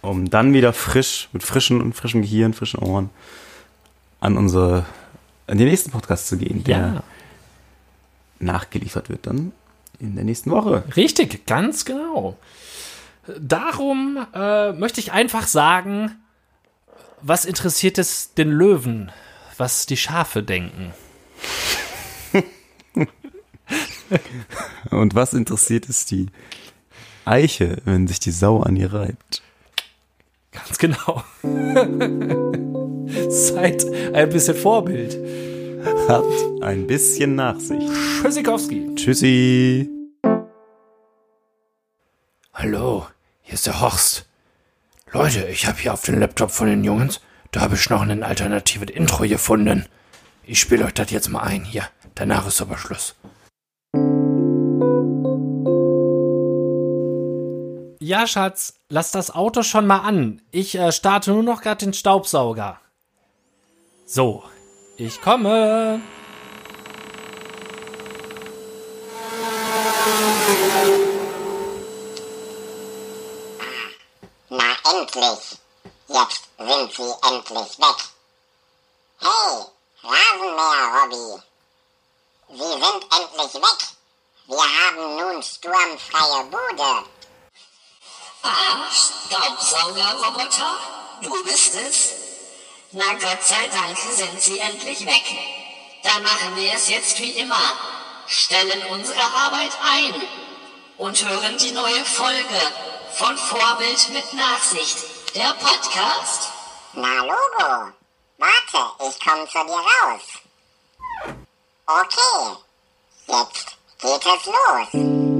um dann wieder frisch, mit frischen und frischem Gehirn, frischen Ohren an unsere, an den nächsten Podcast zu gehen, der Ja, nachgeliefert wird dann in der nächsten Woche. richtig, ganz genau. Darum äh, möchte ich einfach sagen, was interessiert es den Löwen, was die Schafe denken? Und was interessiert es die Eiche, wenn sich die Sau an ihr reibt? Ganz genau. Seid ein bisschen Vorbild. Habt ein bisschen Nachsicht. Tschüssikowski. Tschüssi. Hallo, hier ist der Horst. Leute, ich habe hier auf dem Laptop von den Jungs, da habe ich noch ein alternatives Intro gefunden. Ich spiele euch das jetzt mal ein hier. Danach ist aber Schluss. Ja, Schatz, lass das Auto schon mal an. Ich äh, starte nur noch gerade den Staubsauger. So, ich komme. Na endlich. Jetzt sind sie endlich weg. Hey, Rasenmäher, Robby. Sie sind endlich weg. Wir haben nun sturmfreie Bude. Ah, Staubsaugerroboter? Du bist es? Na Gott sei Dank sind sie endlich weg. Dann machen wir es jetzt wie immer. Stellen unsere Arbeit ein und hören die neue Folge von Vorbild mit Nachsicht, der Podcast. Na Logo, warte, ich komm zu dir raus. Okay, jetzt geht es los.